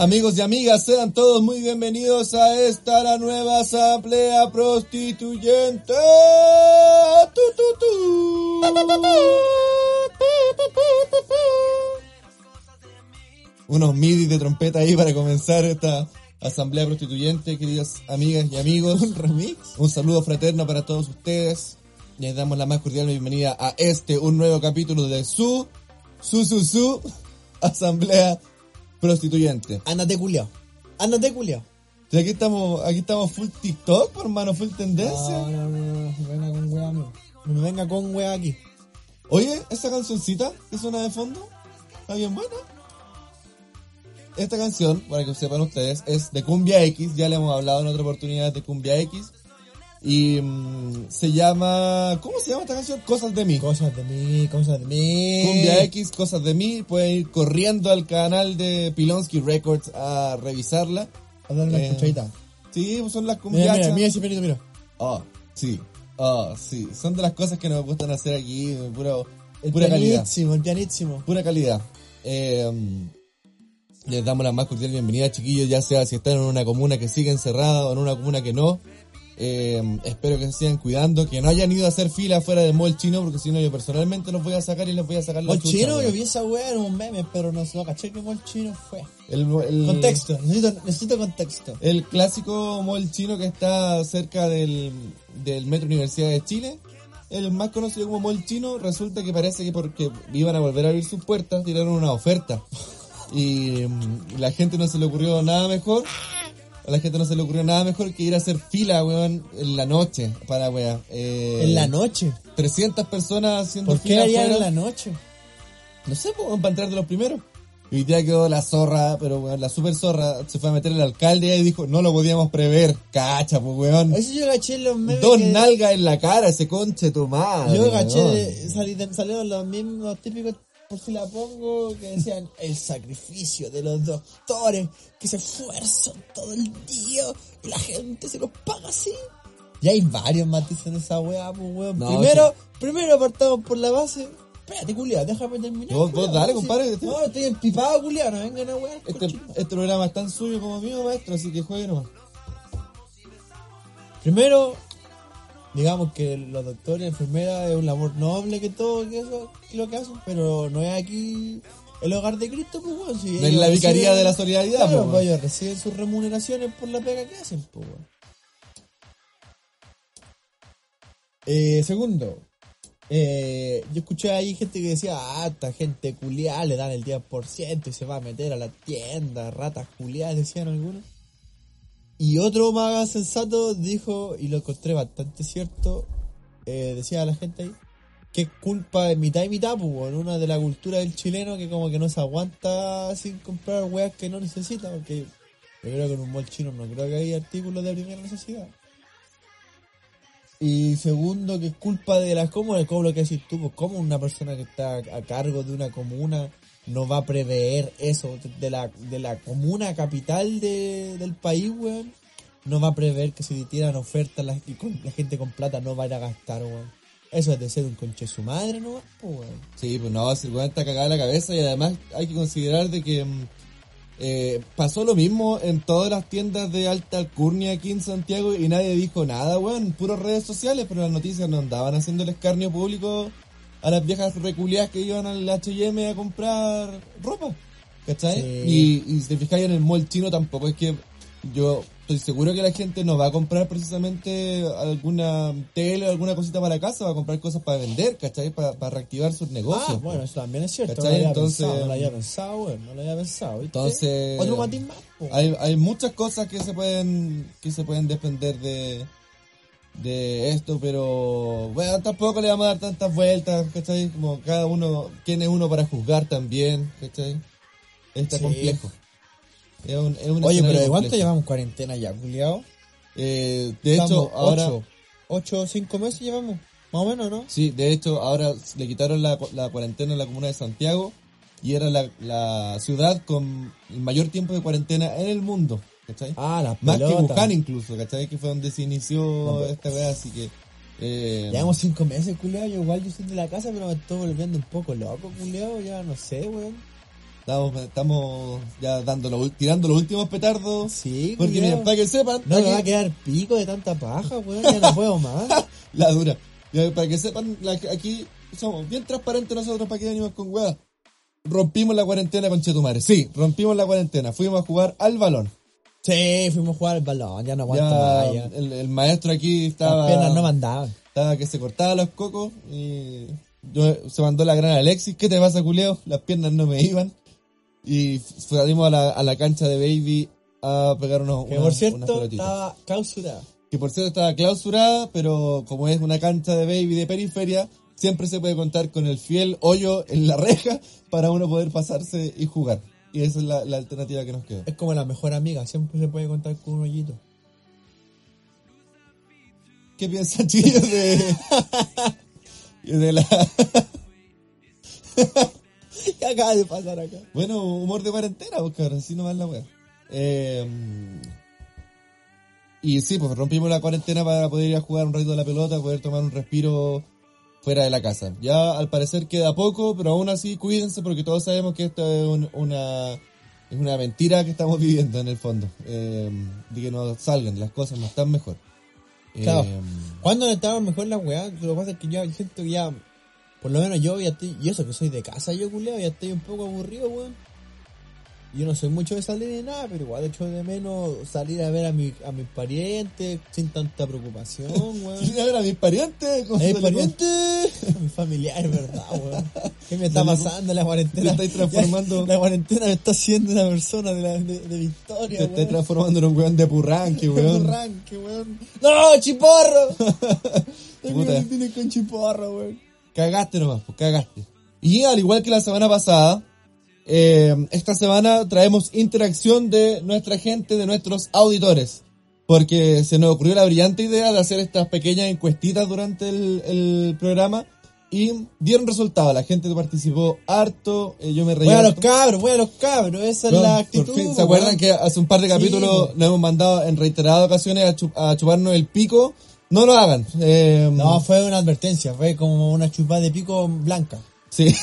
Amigos y amigas, sean todos muy bienvenidos a esta la nueva asamblea prostituyente. Tu, tu, tu. Unos midis de trompeta ahí para comenzar esta asamblea prostituyente, queridas amigas y amigos. Un remix. Un saludo fraterno para todos ustedes. Les damos la más cordial bienvenida a este, un nuevo capítulo de su, su, su, su asamblea prostituyente. Ándate culiao. Ándate culiao. Y aquí estamos, aquí estamos full TikTok, hermano, full tendencia. No, no, no, no, venga con wea, amigo. No me venga con wea aquí. Oye, esa cancioncita que suena de fondo, está bien buena. Esta canción, para que sepan ustedes, es de Cumbia X, ya le hemos hablado en otra oportunidad de Cumbia X. Y mm, se llama, ¿cómo se llama esta canción? Cosas de mí. Cosas de mí, cosas de mí. Cumbia X, Cosas de mí, pueden ir corriendo al canal de Pilonsky Records a revisarla. A darle una Eh, escuchadita. Sí, pues son las Mira, mira, cumbiachas. mira ese pelito, mira. Ah, sí. Ah, sí. Son de las cosas que nos gustan hacer aquí, puro, El pura calidad. el pianísimo. Pura calidad. Eh, les damos la más cordial bienvenida, chiquillos, ya sea si están en una comuna que sigue encerrada o en una comuna que no. Eh, espero que se sigan cuidando, que no hayan ido a hacer fila fuera del mall chino, porque si no yo personalmente los voy a sacar y les voy a sacar Mol chucha, chino, yo vi esa wea en un meme, pero no, no caché que mol chino fue. el, el- Contexto, necesito, necesito contexto. El clásico mall chino que está cerca del, del Metro Universidad de Chile, el más conocido como mall chino, resulta que parece que porque iban a volver a abrir sus puertas, tiraron una oferta. Y mm, la gente no se le ocurrió nada mejor. A la gente no se le ocurrió nada mejor que ir a hacer fila, weón, en la noche para weá. Eh, En la noche. 300 personas haciendo ¿Por qué fila harían en la noche? No sé, pues, para entrar de los primeros. Y hoy día quedó la zorra, pero weón, la super zorra se fue a meter el alcalde y dijo, no lo podíamos prever. Cacha, pues weón. Eso yo caché en los memes. Dos que- nalgas en la cara, ese conche tu madre. Yo caché, weón. salieron los mismos típicos, por si la pongo, que decían el sacrificio de los doctores que se esfuerzan todo el día y la gente se los paga así. Y hay varios matices de esa weá, pues weón. No, primero, primero apartamos por la base. Espérate, culiado, déjame terminar. Vos- vos dale, compadre. No, estoy empipado, culiado, no vengan a weá. Este, este programa es tan suyo como mío, maestro, así que juegue nomás. Primero, digamos que los doctores, enfermeras es un labor noble que todo que eso que lo que hacen, pero no es aquí el hogar de Cristo, pues weón. Si No es la vicaría reciben- de la solidaridad, claro, pues, pues, ellos reciben sus remuneraciones por la pega que hacen, pues weón. Eh, segundo, eh, yo escuché ahí gente que decía, ah, esta gente culiada le dan el 10% y se va a meter a la tienda, ratas culiadas, decían algunos. Y otro más sensato dijo, y lo encontré bastante cierto, eh, decía la gente ahí, que es culpa de mitad y mitad, pues, una de la cultura del chileno que como que no se aguanta sin comprar weas que no necesita, porque yo creo que en un mall chino no creo que haya artículos de primera necesidad. Y segundo, que es culpa de las comunas, como lo que decís tú, pues como una persona que está a cargo de una comuna no va a prever eso de la, de la comuna capital de, del país, weón. No va a prever que si tiran ofertas la, con- la gente con plata no va a ir a gastar, weón. Eso es de ser un conche su madre, ¿no? Pues, weón. Sí, pues no, si weón está cagada la cabeza y además hay que considerar de que mm, eh, pasó lo mismo en todas las tiendas de alta alcurnia aquí en Santiago y nadie dijo nada, weón, puras redes sociales, pero las noticias no andaban haciendo el escarnio público a las viejas reculiadas que iban al H&M a comprar ropa, ¿cachai? Sí. Y, y si te fijáis en el mall chino tampoco es que yo estoy seguro que la gente no va a comprar precisamente alguna tele o alguna cosita para casa, va a comprar cosas para vender, ¿cachai? Para, para reactivar sus negocios. Ah, bueno, eso también es cierto. No ¿Cachai? lo había Entonces- pensado, no lo había pensado, weón, no lo había pensado. ¿viste? Entonces, Otro más, hay, hay muchas cosas que se pueden que se pueden desprender de de esto, pero bueno, tampoco le vamos a dar tantas vueltas, ¿cachai? Como cada uno, es uno para juzgar también, ¿cachai? Está Sí. complejo. Es un, es un Oye, pero ¿de cuánto llevamos cuarentena ya, culiao? Eh, de Estamos hecho, ahora... Ocho, ocho o cinco meses llevamos, más o menos, ¿no? Sí, de hecho, ahora le quitaron la, la cuarentena en la comuna de Santiago y era la, la ciudad con el mayor tiempo de cuarentena en el mundo, ¿cachai? Ah, las Más que. Wuhan incluso, ¿cachai? Que fue donde se inició No, esta weá, así que... Eh, Llevamos cinco meses, culiao. Yo igual yo soy de la casa, pero me estoy volviendo un poco loco, culiao. Ya no sé, weón. estamos, estamos ya dando los tirando los últimos petardos. Sí, Porque miren, para que sepan, No me aquí- va a quedar pico de tanta paja, weón. Ya no puedo más. la dura. Ya, Para que sepan, la- aquí somos bien transparentes nosotros para que venimos con weá. Rompimos la cuarentena con Chetumare. Sí, rompimos la cuarentena. Fuimos a jugar al balón. Sí, fuimos a jugar al balón. Ya no aguanto más. Ya. el, el maestro aquí estaba, Las piernas no mandaban. estaba que se cortaba los cocos y yo, se mandó la gran Alexis. ¿Qué te pasa, culeo? Las piernas no me iban. Y salimos a la, a la cancha de Baby a pegar unos Que unas- por cierto, estaba clausurada. Que por cierto estaba clausurada, pero como es una cancha de Baby de periferia, siempre se puede contar con el fiel hoyo en la reja para uno poder pasarse y jugar. Y esa es la, la alternativa que nos quedó. Es como la mejor amiga. Siempre se puede contar con un hoyito. ¿Qué piensan, chicos, de, de la... ¿Qué acaba de pasar acá? Bueno, humor de cuarentena, pues cabrón, así nomás la wea. Eh, y sí, pues rompimos la cuarentena para poder ir a jugar un ratito a la pelota, poder tomar un respiro fuera de la casa. Ya al parecer queda poco, pero aún así cuídense porque todos sabemos que esto es un- una, es una mentira que estamos viviendo en el fondo. Eh, de que no salgan, las cosas no están mejor. Eh, Claro. ¿Cuándo estaban mejor las weas? Lo que pasa es que ya siento que ya, por lo menos yo ya estoy, y eso que soy de casa yo culeo, ya estoy un poco aburrido, weón. Yo no soy mucho de salir ni nada, pero igual echo de menos salir a ver a, mi, a mis parientes sin tanta preocupación, weón. Ir a ver a mis parientes. ¿cómo ¿A mis parientes? A mis familiares, ¿verdad, weón? ¿Qué me está pasando la cuarentena? te estáis transformando- La cuarentena me está haciendo una persona de, la, de, de Victoria, Te weón. transformando en un weón de purranque, weón. Arranque, weón. ¡No, chiporro! Puta. Tiene con chiporro, weón. Cagaste nomás, pues cagaste. Y al igual que la semana pasada, eh, esta semana traemos interacción de nuestra gente, de nuestros auditores. Porque se nos ocurrió la brillante idea de hacer estas pequeñas encuestitas durante el, el programa y dieron resultado. La gente participó harto, eh, yo me reí. A los cabros, a los cabros. Esa es la por actitud. fin, ¿Se acuerdan que hace un par de Sí, capítulos po. nos hemos mandado en reiteradas ocasiones a, chu- a chuparnos el pico? No lo hagan. Eh, No, fue una advertencia. Fue como una chupada de pico blanca. Sí.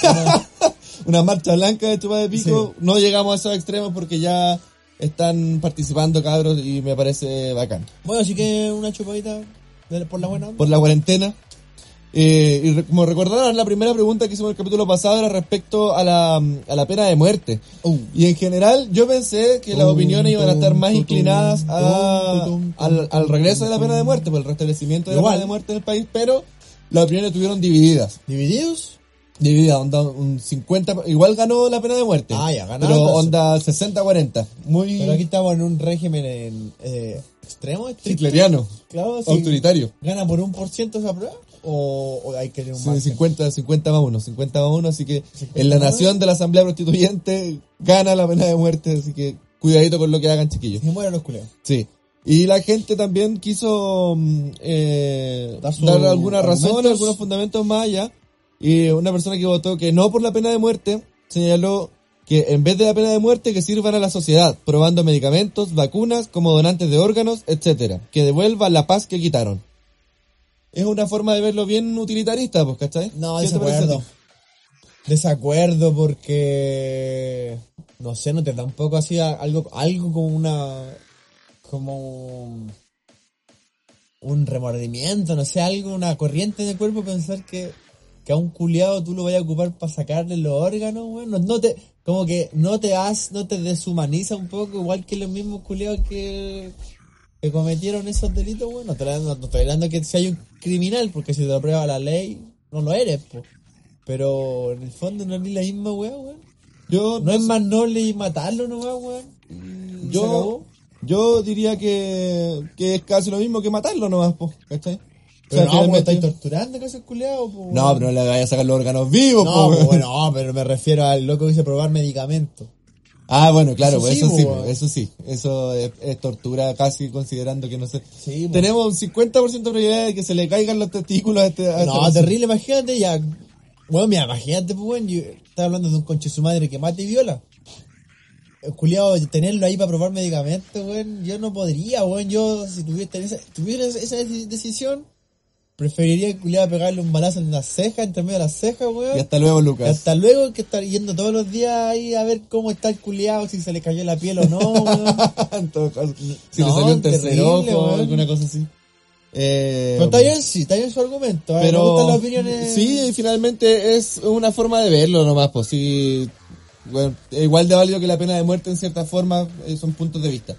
Una marcha blanca de chupa de pico. No llegamos a esos extremos porque ya están participando cabros y me parece bacán. Bueno, así que una chupadita por la buena. Por la cuarentena. Eh, y como recordarán, la primera pregunta que hicimos en el capítulo pasado era respecto a la, a la pena de muerte. Uh. Y en general yo pensé que las Tum, opiniones iban a estar más tum, inclinadas a- al, al regreso de la pena de muerte, por el restablecimiento de la pena de muerte en el país, pero las opiniones estuvieron divididas. ¿Divididos? Dividida, onda un 50, igual ganó la pena de muerte. Ah, ya, ganaron Pero onda 60-40, muy Pero aquí estamos en un régimen en, eh, extremo, hitleriano, Claro, sí. autoritario. ¿Gana por un por ciento esa prueba? ¿O, o hay que tener un Sí, margen? 50, 50 más 1, 50 más 1, así que 50 en la nación de la Asamblea Constituyente gana la pena de muerte, así que cuidadito con lo que hagan chiquillos. Se mueren los culeos. Sí. Y la gente también quiso mm, eh, Dar dar algunas razones, argumentos. algunos fundamentos más allá. Y una persona que votó que no por la pena de muerte señaló que en vez de la pena de muerte que sirvan a la sociedad, probando medicamentos, vacunas, como donantes de órganos, etcétera, que devuelvan la paz que quitaron. Es una forma de verlo bien utilitarista, pues, ¿cachai? No, ¿Qué te parece a desacuerdo. Desacuerdo porque no sé, no te da un poco así algo, algo como una como un- un remordimiento, no sé, algo, una corriente en el cuerpo pensar que, que a un culiado tú lo vayas a ocupar para sacarle los órganos, weón. No, no te, como que no te has, no te deshumaniza un poco, igual que los mismos culiados que, que cometieron esos delitos, bueno, no estoy hablando, no estoy hablando que si hay un criminal, porque si te lo prueba la ley, no lo eres, po. Pero en el fondo no es ni la misma weá, weón. Yo, No es más noble matarlo nomás, weón. Se yo, yo diría que, que es casi lo mismo que matarlo nomás, po, ¿cachai? O sea, no, weón, finalmente- estáis torturando casi el culiado, po. No, pero no le vayas a sacar los órganos vivos, No, po, po, bueno, no, pero me refiero al loco que dice probar medicamentos. Ah, bueno, claro, Eso pues sí, eso sí, po, eso sí. Eso es, es tortura casi considerando que no sé. Sí. Tenemos un 50% de probabilidad de que se le caigan los testículos a este. a No, este- terrible, imagínate ya. Bueno, mira, imagínate, pues, weón, yo estaba hablando de un conche su madre que mata y viola. Culiado, tenerlo ahí para probar medicamentos, weón, yo no podría, weón. Yo, si tuviera tuviera esa deci- decisión, preferiría el culiado pegarle un balazo en la ceja, entre medio de las cejas, weón. Y hasta luego, Y Lucas. hasta luego que estar yendo todos los días ahí a ver cómo está el culiado, si se le cayó la piel o no, weón. en todo caso, si No, le salió un tercer ojo o alguna cosa así. Eh, Pero está bien, sí, está bien su argumento. ¿eh? pero Me gustan las opiniones. sí, finalmente es una forma de verlo nomás, pues sí, bueno, igual de válido que la pena de muerte en cierta forma, son puntos de vista.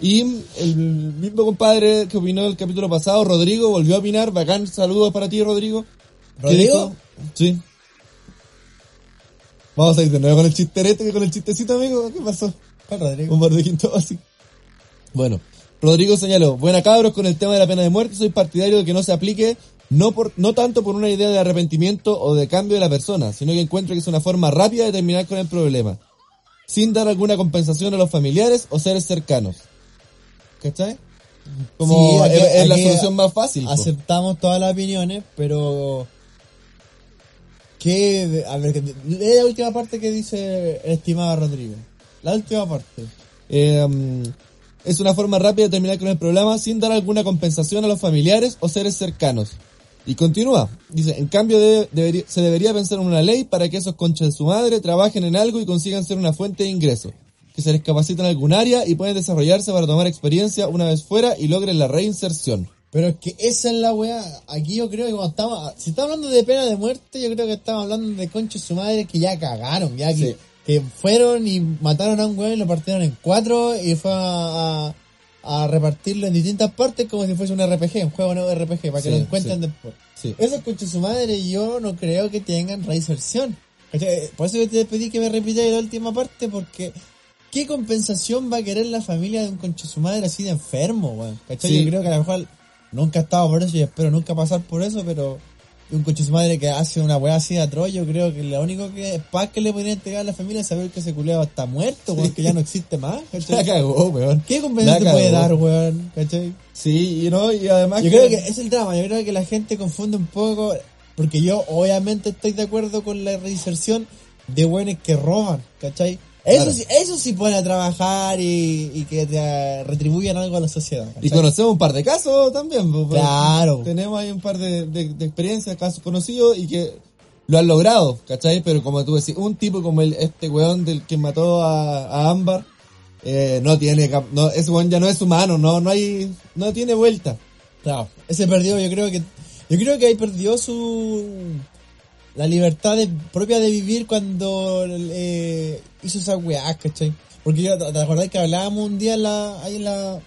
Y el mismo compadre que opinó el capítulo pasado, Rodrigo, volvió a opinar, bacán, saludos para ti, Rodrigo. ¿Qué ¿Rodrigo? dijo? Sí. Vamos a ir de nuevo con el chisterete que con el chistecito, amigo, ¿qué pasó? ¿Cuál, Rodrigo? Un bar de quinto así. Bueno, Rodrigo señaló, buena cabros con el tema de la pena de muerte, soy partidario de que no se aplique no por no tanto por una idea de arrepentimiento o de cambio de la persona, sino que encuentro que es una forma rápida de terminar con el problema, sin dar alguna compensación a los familiares o seres cercanos. ¿Cachai? Como Sí, aquí- es, es la solución más fácil. po. Aceptamos todas las opiniones, pero... ¿Qué? A ver, que- lee la última parte que dice el estimado Rodrigo. La última parte. Eh, um, es una forma rápida de terminar con el problema sin dar alguna compensación a los familiares o seres cercanos. Y continúa. Dice, en cambio de- debería- se debería pensar en una ley para que esos conchas de su madre trabajen en algo y consigan ser una fuente de ingreso. Que se les capaciten en algún área y pueden desarrollarse para tomar experiencia una vez fuera y logren la reinserción. Pero es que esa es la weá. Aquí yo creo que cuando estamos... Si estamos hablando de pena de muerte, yo creo que estamos hablando de conchos su madre que ya cagaron. Ya que, Sí. que fueron y mataron a un weón y lo partieron en cuatro y fue a, a- a repartirlo en distintas partes como si fuese un RPG, un juego nuevo RPG, para que Sí, lo encuentren sí. después. Sí. Esos conchos su madre yo no creo que tengan reinserción. ¿Cachai? Por eso yo te pedí que me repitieras la última parte porque ¿qué compensación va a querer la familia de un concho su madre así de enfermo, weón? ¿Cachai? Sí. Yo creo que a lo mejor nunca he estado por eso y espero nunca pasar por eso, pero un concho su madre que hace una weá así de atroz, yo creo que lo único que paz que le podría entregar a la familia es saber que ese culeado está muerto, weón, que ya no existe más, La ¿cachai? cagó, weón. ¿Qué compensación La te puede dar, weón? ¿Cachai? Sí, y no, y además Yo creo que es el drama, yo creo que la gente confunde un poco, porque yo obviamente estoy de acuerdo con la reinserción de buenos que roban, ¿cachai? Eso, Claro. sí, eso sí pone a trabajar y, y que te retribuyan algo a la sociedad. Y conocemos un par de casos también. pues, pues, Claro. Tenemos ahí un par de, de, de experiencias, casos conocidos y que lo han logrado, ¿cachai? Pero como tú decís, un tipo como el, este weón del que mató a, a Ámbar, eh, no tiene, no, ese weón ya no es humano, no, no hay, no tiene vuelta. Claro, ese perdió, yo creo que yo creo que ahí perdió su la libertad de- propia de vivir cuando eh, hizo esa weá, ¿cachai? Porque yo, ¿te acordás que hablábamos un día en la, ahí en la,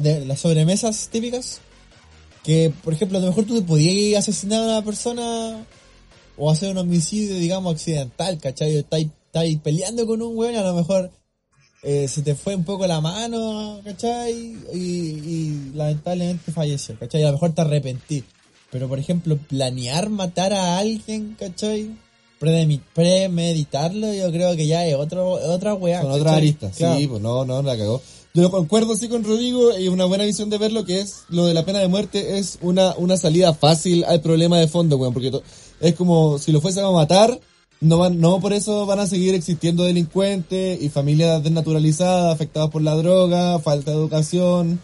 de las sobremesas típicas? Que, por ejemplo, a lo mejor tú podías asesinar a una persona o hacer un homicidio, digamos, accidental, ¿cachai? Estáis estáis peleando con un weón y a lo mejor eh, se te fue un poco la mano, ¿cachai? Y, y lamentablemente falleció, ¿cachai? A lo mejor te arrepentí. Pero, por ejemplo, planear matar a alguien, ¿cachai? Premeditarlo, yo creo que ya es otro, otra weá. Son otras aristas, Claro. sí, pues no, no, la cagó. Yo concuerdo sí con Rodrigo y una buena visión de verlo que es lo de la pena de muerte es una, una salida fácil al problema de fondo, weón, porque es como si lo fuesen a matar, no van, no por eso van a seguir existiendo delincuentes y familias desnaturalizadas, afectadas por la droga, falta de educación,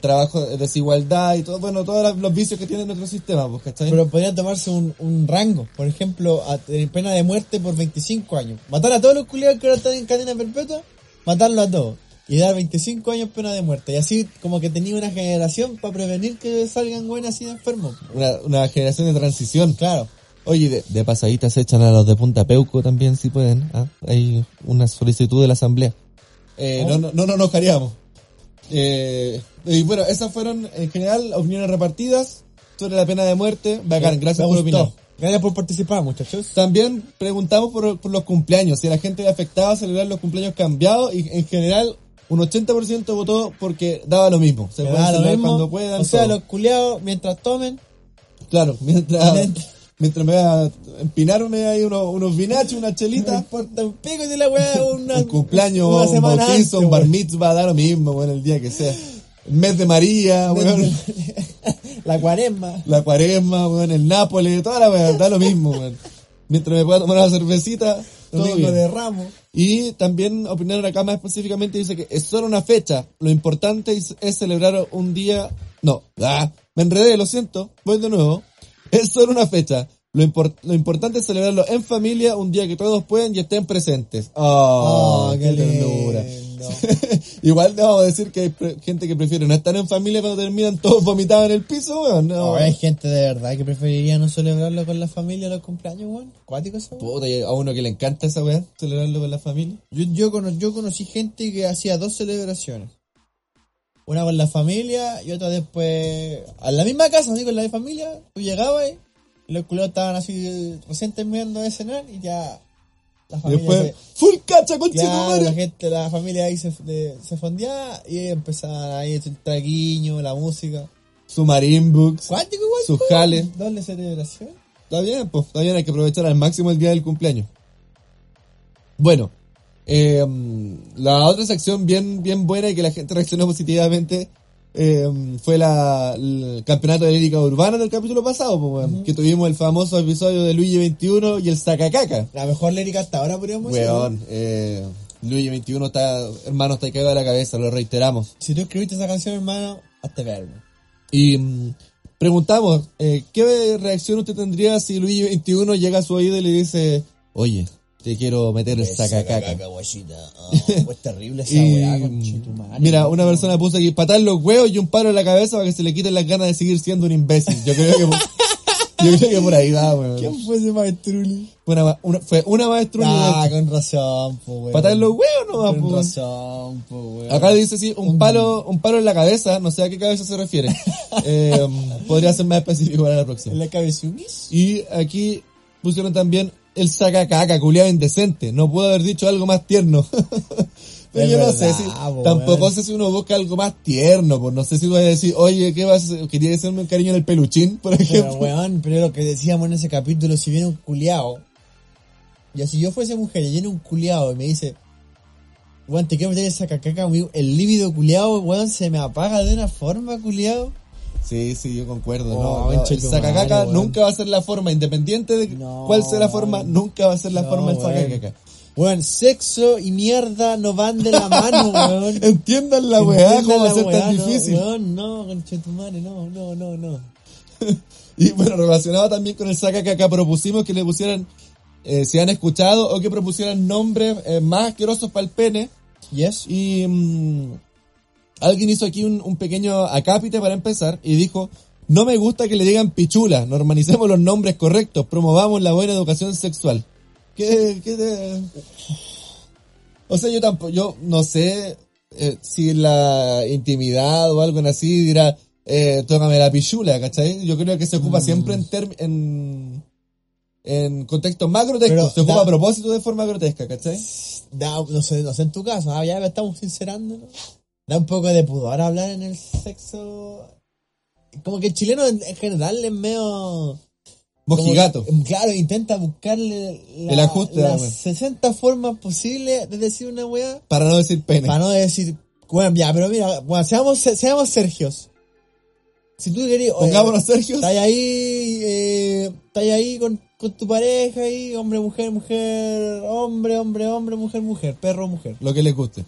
trabajo, de desigualdad y todo, bueno, todos los vicios que tiene nuestro sistema, pues, ¿cachai? Pero podría tomarse un, un rango, por ejemplo, a tener pena de muerte por 25 años. Matar a todos los culiados que ahora están en cadena perpetua, matarlo a todos. Y dar 25 años pena de muerte. Y así como que tenía una generación para prevenir que salgan buenas de enfermos. una, una generación de transición. Claro. Oye, de, de pasadita se echan a los de Punta Peuco también, si pueden. ¿ah? Hay una solicitud de la asamblea. Eh, no, no, no, no nos cariamos. Eh, y bueno, esas fueron en general opiniones repartidas sobre la pena de muerte. Bacán, gracias por opinar. Gracias por participar, muchachos. También preguntamos por, por los cumpleaños, si la gente afectaba celebrar los cumpleaños cambiados y en general un 80% votó porque daba lo mismo. Se pueden celebrar mismo. cuando puedan. o sea, todo. los culiados, mientras tomen, Claro, mientras, Mientras- me va a empinarme ahí unos, unos vinachos, una no chelita, importa un pico si la weá es una, un cumpleaños, una un bautizo, un bar mitzvah, da lo mismo, bueno, el día que sea. El mes de María, weón, La cuaresma. la cuaresma, weón, el Nápoles, toda la weá, da lo mismo, weón. Mientras me pueda tomar una cervecita, todo bien. de Ramos. Y también opinaron acá más específicamente, dice que es solo una fecha. Lo importante es, es celebrar un día... No, ah, me enredé, lo siento, voy de nuevo. Es solo una fecha. Lo, impor- lo importante es celebrarlo en familia, un día que todos pueden y estén presentes. Oh, Oh, qué, qué ternura. Igual debo decir que hay gente que prefiere no estar en familia cuando terminan todos vomitados en el piso, weón. No, hay gente de verdad que preferiría no celebrarlo con la familia los cumpleaños, weón. Cuático esa. Puta, y a uno que le encanta esa weá, celebrarlo con la familia. Yo, yo, cono- yo conocí gente que hacía dos celebraciones. Una con la familia y otra después a la misma casa, así con la familia. Tú llegabas y los culeros estaban así recién terminando de cenar y ya la familia después, se- full cacha, con Claro, la gente, la familia ahí se, de- se fondeaba y empezaban ahí el traguiño, la música. Su Marine Books. Cuántico igual. Sus jales. Doble celebración. Está bien, pues, está bien, hay que aprovechar al máximo el día del cumpleaños. Bueno, eh, la otra sección bien, bien buena y que la gente reaccionó positivamente eh, fue la, el campeonato de lírica urbana del capítulo pasado, pues, que tuvimos el famoso episodio de Luigi 21 y el Sacacaca. La mejor lírica hasta ahora podríamos decir. Weón, eh, Luigi 21 está, hermano, está cagado de la cabeza, lo reiteramos. Si tú escribiste esa canción, hermano, hazte verlo. Y mm, preguntamos, eh, ¿qué reacción usted tendría si Luigi 21 llega a su oído y le dice, oye, te quiero meter el sacacaca? guachita. pues terrible esa weá, mira, una persona puso aquí patar los huevos y un palo en la cabeza para que se le quiten las ganas de seguir siendo un imbécil. Yo creo que por, yo creo que por ahí va, weón. ¿Quién fue ese maestruli? Fue una, una- fue una maestra Ah, con razón, po, weón. patar los huevos no va, Con po. razón, po, weón. Acá dice sí, un palo, un palo en la cabeza, no sé a qué cabeza se refiere. Eh, podría ser más específico para la próxima. ¿En la cabezunguis? Y aquí pusieron también el sacacaca, culiado indecente. No pudo haber dicho algo más tierno. Pero Es yo no sé si, po, tampoco sé si uno busca algo más tierno, pues no sé si voy a decir, oye, ¿qué vas a hacer? ¿Quería decirme un cariño en el peluchín, por Pero, ejemplo? weón, pero lo que decíamos en ese capítulo, si viene un culiao, ya si yo fuese mujer y viene un culiao y me dice, weón, te quiero meter esa amigo, el líbido culiao, weón, se me apaga de una forma, culiao. Sí, sí, yo concuerdo. Oh, no, el sacacaca weón. nunca va a ser la forma, independiente de No. cuál sea la forma, nunca va a ser la forma del weón. sacacaca. Weón, sexo y mierda no van de la mano, weón. Entiendan la weá, cómo va a ser tan no, difícil. Weón, no, conchetumare, no, no, no, no. Y bueno, relacionado también con el saca que acá propusimos que le pusieran, eh, si han escuchado, o que propusieran nombres eh, más asquerosos para el pene. Yes. Y mm, alguien hizo aquí un, un pequeño acápite para empezar y dijo, no me gusta que le digan pichula, normalicemos los nombres correctos, promovamos la buena educación sexual. ¿Qué, qué te- O sea, yo tampoco, yo no sé eh, si la intimidad o algo así dirá, eh, tócame la pichula, ¿cachai? Yo creo que se ocupa siempre en, term- en en contextos más grotescos, Pero se ocupa da- a propósito de forma grotesca, ¿cachai? Da, no sé, no sé en tu caso, ah, ya estamos sincerando. Da un poco de pudor hablar en el sexo. Como que el chileno en, en general es medio. Mojigato. que, claro, intenta buscarle la- El ajuste, las weón. 60 formas posibles de decir una weá. Para no decir pene. Para no decir, bueno, ya, pero mira, bueno, seamos, seamos Sergios. Si tú querías. oye, Pongámonos, Sergio. Estás ahí, eh, estás ahí con, con tu pareja ahí, hombre, mujer, mujer, hombre, hombre, hombre, mujer, mujer, perro, mujer. Lo que les guste.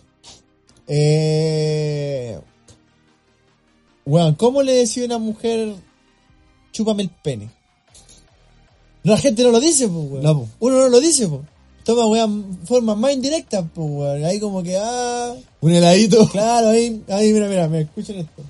Eh, weón, ¿cómo le decía una mujer, chúpame el pene? La gente no lo dice, pues, weón. No. Uno no lo dice, pues. Toma, weón, formas más indirectas, pues, weón. Ahí como que, ah, Un heladito. claro, ahí, ahí, mira, mira, mira, escuchen esto.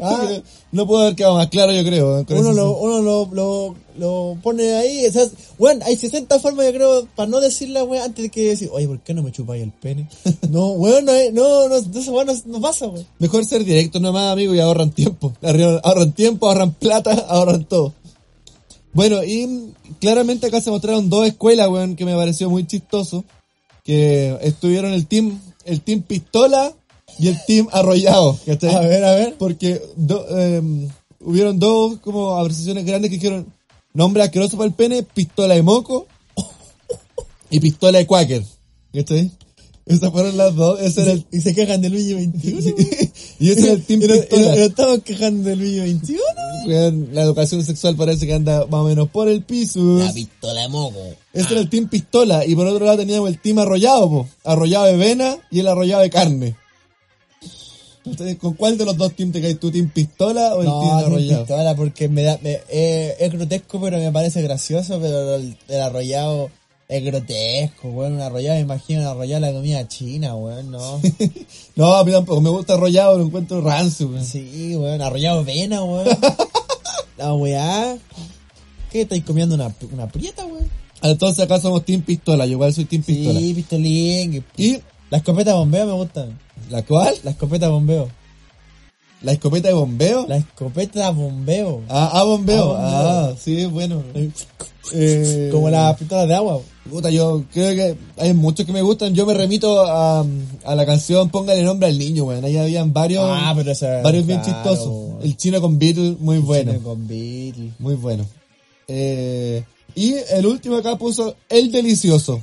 Ah. No puedo haber quedado más claro, yo creo. con Uno, lo, uno lo, lo, lo pone ahí, o sea, weón, hay 60 formas, yo creo, para no decirla, weón, antes de que decir, oye, ¿por qué no me chupáis el pene? no, weón, no, no, no, no, weón no, pasa, weón. Mejor ser directo nomás, amigo, y ahorran tiempo. Ahorran tiempo, ahorran plata, ahorran todo. Bueno, y claramente acá se mostraron dos escuelas, weón, que me pareció muy chistoso. Que estuvieron el team, el team pistola y el team arrollado. ¿cachai? A ver, a ver. Porque do- em, hubieron dos como apreciaciones grandes que dijeron nombre asqueroso para el pene, pistola de moco y pistola de quaker. ¿Cachai? Esas fueron las dos. Ese era el, Y se quejan del Luigi 21. y ese era el team Y y pistola. y no estamos quejando del Luigi 21. Weón, La educación sexual parece que anda más o menos por el piso. pistola de moco. Ese era el team pistola. Y por otro lado teníamos el team arrollado, po. Arrollado de vena y el arrollado de carne. Entonces, ¿con cuál de los dos teams te caes tú? ¿Team pistola o el team No, sin arrollado? pistola, porque me da, me- eh, es grotesco, pero me parece gracioso, pero el, el arrollado es grotesco, weón. Un arrollado, me imagino un arrollado la comida china, weón, no. No, a mí tampoco. Me gusta arrollado, lo encuentro rancio, weón. Sí, weón, arrollado vena, weón. La weá. ¿Qué estáis comiendo una, una prieta, weón? Entonces acá somos team pistola. Yo igual soy team pistola. Sí, pistolín. Y La escopeta de bombeo me gustan. la cual, La escopeta de bombeo. la escopeta de bombeo. La escopeta de bombeo. Ah, ah, bombeo. Ah, Ah, bombeo. sí, bueno. Eh, Como la pistola de agua. Puta, yo creo que hay muchos que me gustan. Yo me remito a, a la canción Póngale nombre al niño, weón. Ahí habían varios, Ah, pero esa- varios bien claro, chistosos. weón. El chino con Beatles, muy bueno. Chile Con Beatle. Muy bueno. Eh, y el último acá puso el delicioso.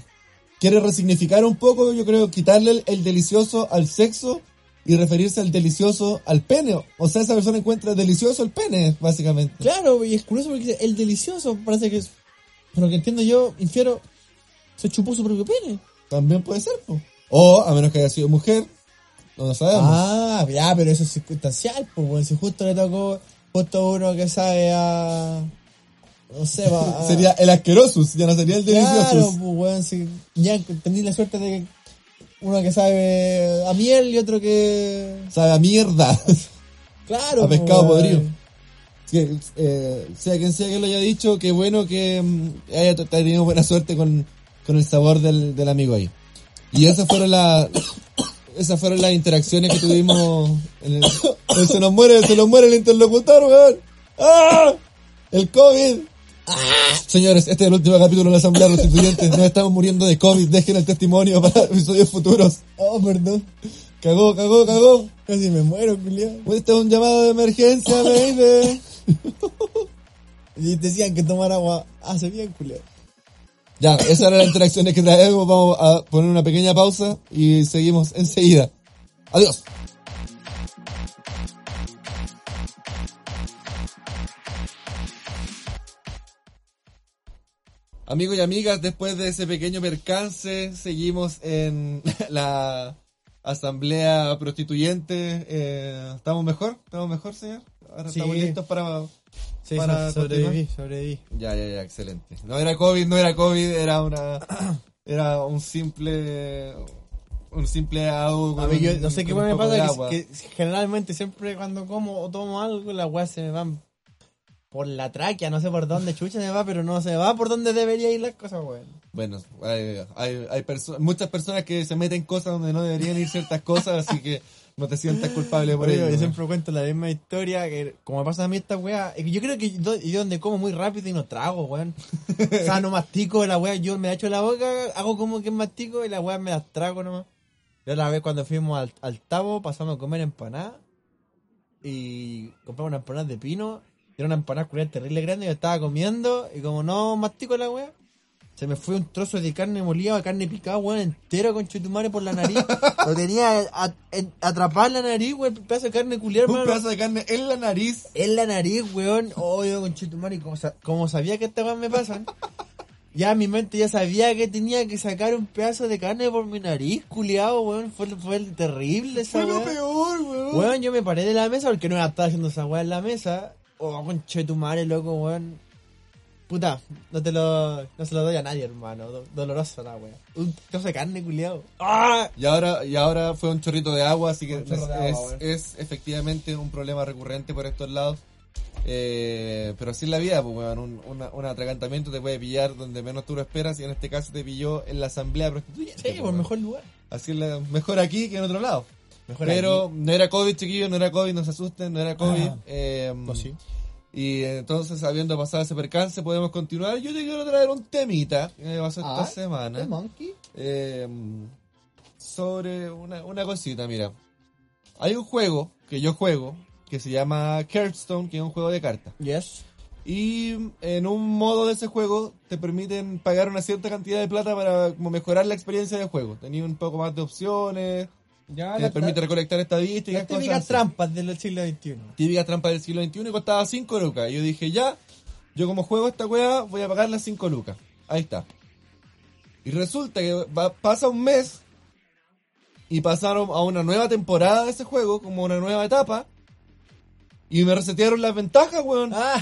Quiere resignificar un poco, yo creo, quitarle el, el delicioso al sexo y referirse al delicioso al pene. O sea, esa persona encuentra delicioso el pene, básicamente. Claro, y es curioso porque el delicioso parece que es. Por lo que entiendo yo, infiero, se chupó su propio pene. También puede ser, po. O, a menos que haya sido mujer, no lo sabemos. Ah, ya, pero eso es circunstancial, pues, bueno, si justo le tocó justo uno que sabe a. No sé, va. a- Sería el asqueroso, ya no sería el delicioso. Claro, pues, weón, si ya tenés la suerte de que uno que sabe a miel y otro que. Sabe a mierda. Claro, A pues, pescado weón. podrido. Que, eh, sea quien sea que lo haya dicho, qué bueno que mm, haya tenido buena suerte con, con el sabor del, del amigo ahí. Y esas fueron las esas fueron las interacciones que tuvimos en el, se nos muere, se nos muere el interlocutor, weón. ¡Ah! El COVID. Señores, este es el último capítulo de la Asamblea Constituyente. Nos estamos muriendo de COVID. Dejen el testimonio para episodios futuros. Oh, perdón. Cagó, cagó, cagó. Casi me muero, culiado. Este es un llamado de emergencia, baby. Y decían que tomar agua hace bien, culiado. Ya, esas eran las interacciones que traemos. Vamos a poner una pequeña pausa y seguimos enseguida. Adiós. Amigos y amigas, después de ese pequeño percance, seguimos en la asamblea prostituyente. Eh, ¿Estamos mejor? ¿Estamos mejor, señor? Ahora Sí. estamos listos para... Sí, Para so- sobreviví, sobreviví. Ya, ya, ya, excelente. No era COVID, no era COVID, era una... Era un simple... Un simple agua. A mí yo no sé qué me pasa, que, que generalmente siempre cuando como o tomo algo, las weas se me van por la tráquea, no sé por dónde chucha se va, pero no se va por donde debería ir las cosas, weón. Bueno, hay, hay, hay perso- muchas personas que se meten cosas donde no deberían ir ciertas cosas, así que no te sientas culpable por Oye, ello. yo siempre cuento la misma historia, que como me pasa a mí esta que yo creo que yo, yo donde como muy rápido y no trago, weón. o sea, no mastico la wea, yo me la echo la boca, hago como que mastico y la wea me las trago nomás. Yo la vez cuando fuimos al, al Tabo, pasamos a comer empanadas y compramos una empanada de pino. Era una empanada culiada terrible grande, yo estaba comiendo y como no mastico la wea, se me fue un trozo de carne molida, carne picada, weón, entero con chutumare por la nariz. Lo tenía atrapado en la nariz, weón, pedazo de carne culiada, Un pedazo de carne en la nariz. En la nariz, weón. Oh, yo con chutumare, como, sa- como sabía que estas weas me pasan, ya mi mente ya sabía que tenía que sacar un pedazo de carne por mi nariz, culiado, weón. Fue, fue terrible esa Fue lo peor, weón. Weón, yo me paré de la mesa porque no iba a estar haciendo esa weá en la mesa. Oh, conche tu madre, loco, weón. Puta, no te lo, no se lo doy a nadie, hermano. Do- doloroso la wea. Un trozo de carne, culiado. ¡Ah! Y ahora, y ahora fue un chorrito de agua, así que es, agua, es- efectivamente un problema recurrente por estos lados. Eh, pero así es la vida, pues, weón. Un, una- un atragantamiento te puede pillar donde menos tú lo esperas y en este caso te pilló en la asamblea prostituyente. Sí, pues, por mejor lugar. Así es la- mejor aquí que en otro lado. Mejor pero aquí. no era COVID, chiquillos, no era COVID, no se asusten, no era COVID. Ah. Eh, Pues sí. Y entonces, habiendo pasado ese percance, podemos continuar. Yo te quiero traer un temita que me pasó esta Ah, semana. ¿El monkey? eh, sobre una, una cosita, mira. Hay un juego que yo juego que se llama Hearthstone, que es un juego de cartas. Yes. Y en un modo de ese juego te permiten pagar una cierta cantidad de plata para como mejorar la experiencia de juego. Tenía un poco más de opciones, Ya, te permite recolectar estadísticas, las cosas típicas así. trampas del siglo XXI. Típicas trampas del siglo XXI y costaba 5 lucas. Y yo dije, ya, yo como juego esta weá voy a pagar las 5 lucas. Ahí está. Y resulta que va- pasa un mes y pasaron a una nueva temporada de ese juego, como una nueva etapa. Y me resetearon las ventajas, weón. Ah,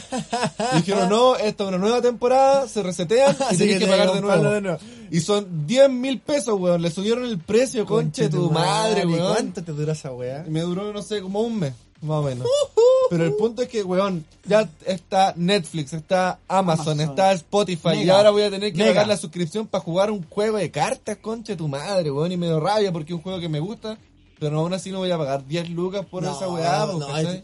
Y dijeron, no, esta es una nueva temporada, se resetean y tenés que pagar de nuevo. de nuevo. Y son 10 mil pesos, weón. Le subieron el precio, conche tu madre, ¿Y weón. ¿Cuánto te dura esa weá? Me duró, no sé, como un mes, más o menos. Pero el punto es que, weón, ya está Netflix, está Amazon, Amazon. está Spotify, y ahora voy a tener que Mega. pagar la suscripción para jugar un juego de cartas, conche tu madre, weón, y me dio rabia porque es un juego que me gusta, pero aún así no voy a pagar 10 lucas por esa weá, no, po, ¿cachai?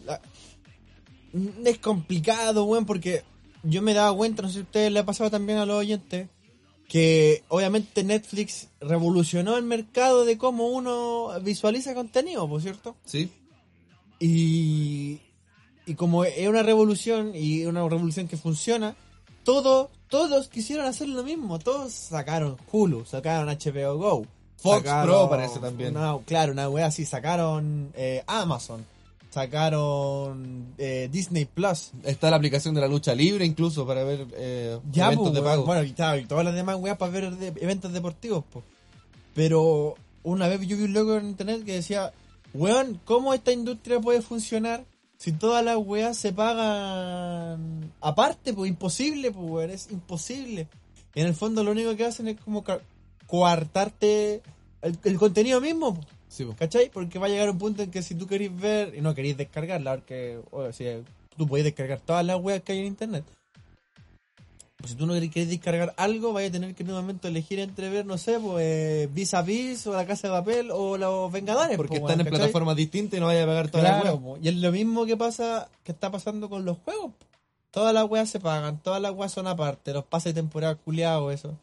Es, complicado, weón, porque yo me daba cuenta, no sé si a ustedes le ha pasado también a los oyentes, que obviamente Netflix revolucionó el mercado de cómo uno visualiza contenido, por cierto. Sí, Y, y como es una revolución y una revolución que funciona, todo, todos quisieron hacer lo mismo. Todos sacaron Hulu, sacaron HBO Go. Fox sacaron- Pro parece también. una- claro, una wea así. Sacaron eh, Amazon. Sacaron eh, Disney Plus. está la aplicación de la lucha libre incluso para ver eh, Ya, eventos pues, de pago. Bueno, y, claro, y todas las demás weas para ver de- eventos deportivos, pues. Pero una vez yo vi un loco en internet que decía, weón, ¿cómo esta industria puede funcionar si todas las weas se pagan aparte? Pues imposible, pues weón, es imposible. Y en el fondo lo único que hacen es como coartarte el, el contenido mismo, po, Sí, po. ¿cachai? Porque va a llegar un punto en que si tú querés ver y no queréis descargarla, porque o sea, tú podés descargar todas las weas que hay en internet. Pues si tú no querés querés descargar algo, vaya a tener que en un momento elegir entre ver, no sé, pues eh, Vis a Vis o La Casa de Papel o Los Vengadores. Porque po, están en plataformas distintas y no vaya a pagar toda la Claro, weá. po. y es lo mismo que pasa, que está pasando con los juegos. po. Todas las weas se pagan, todas las weas son aparte, los pases de temporada culiados, eso.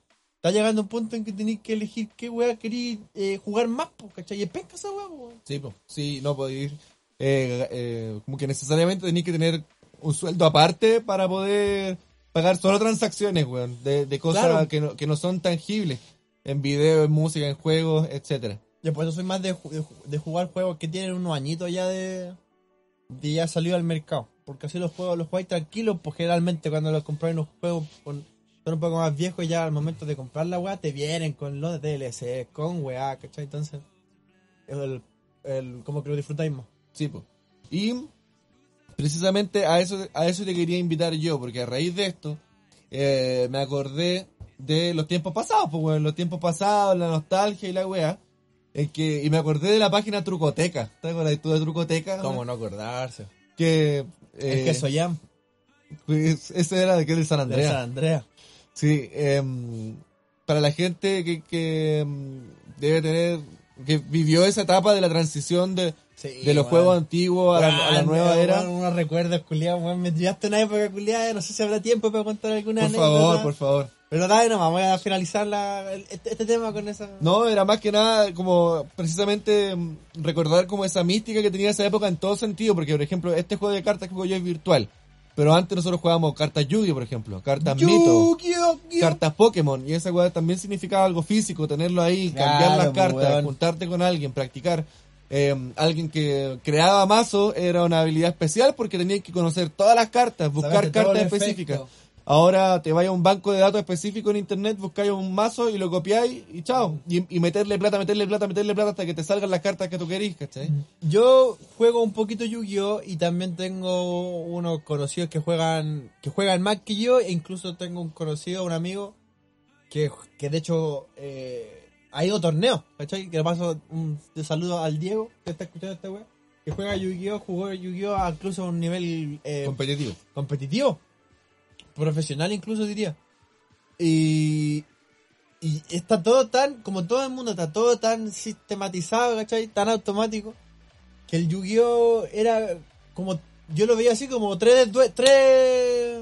Está llegando un punto en que tenéis que elegir qué wea queréis eh, jugar más, po, ¿cachai? Y es penca esa wea, po. Sí, po. sí, no podéis ir. eh, eh, como que necesariamente tenéis que tener un sueldo aparte para poder pagar solo transacciones, weón, de, de cosas Claro. que, no, que no son tangibles. En video, en música, en juegos, etcétera. Yo por eso soy más de, de ju- de jugar juegos que tienen unos añitos ya de, de ya salido al mercado. Porque así los juegos los jugáis tranquilos, pues generalmente cuando los compráis unos juegos con- son un poco más viejos ya al momento de comprar la weá te vienen con los DLC, con weá, ¿cachai? Entonces, el, el, como que lo disfrutáis más. Sí, po. Y precisamente a eso, a eso te quería invitar yo, porque a raíz de esto eh, me acordé de los tiempos pasados, pues, weón, los tiempos pasados, la nostalgia y la weá. En que, y me acordé de la página Trucoteca. ¿Te acuerdas tú de Trucoteca? ¿Cómo no acordarse? Que, el eh, queso jam pues, ese era de que es de San de Andrea. San Andrea. Sí, em, para la gente que, que em, debe tener, que vivió esa etapa de la transición de, Sí, de los juegos antiguos a la, a la Weón, nueva era. Unos recuerdos, culiados. Me tiraste una época culiada, no sé si habrá tiempo para contar alguna Por anécdota. favor, por favor. Pero dale nomás, voy a finalizar la, este, este tema con esa... No, era más que nada como precisamente mm, recordar como esa mística que tenía esa época en todo sentido, porque por ejemplo, este juego de cartas que juego yo es virtual, pero antes nosotros jugábamos cartas Yu-Gi-Oh, por ejemplo, cartas Mito, cartas Pokémon, y esa weá también significaba algo físico, tenerlo ahí, Claro, cambiar las po, cartas, weón. juntarte con alguien, practicar. Eh, alguien que creaba mazo era una habilidad especial porque tenía que conocer todas las cartas, buscar cartas específicas. efecto. Ahora te vais a un banco de datos específico en internet, buscáis un mazo y lo copiáis y chao. Y, y meterle plata, meterle plata, meterle plata hasta que te salgan las cartas que tú querís, ¿cachai? Yo juego un poquito Yu-Gi-Oh! y también tengo unos conocidos que juegan que juegan más que yo e incluso tengo un conocido, un amigo, que, que de hecho eh, ha ido a torneos, ¿cachai? Que le paso un de saludo al Diego, que está escuchando esta wea, que juega Yu-Gi-Oh! jugó Yu-Gi-Oh! incluso a un nivel eh, Competitivo. competitivo, profesional incluso diría. Y, y está todo tan, como todo el mundo, está todo tan sistematizado, ¿cachai? Tan automático, que el Yu-Gi-Oh! era como, yo lo veía así como tres, tres,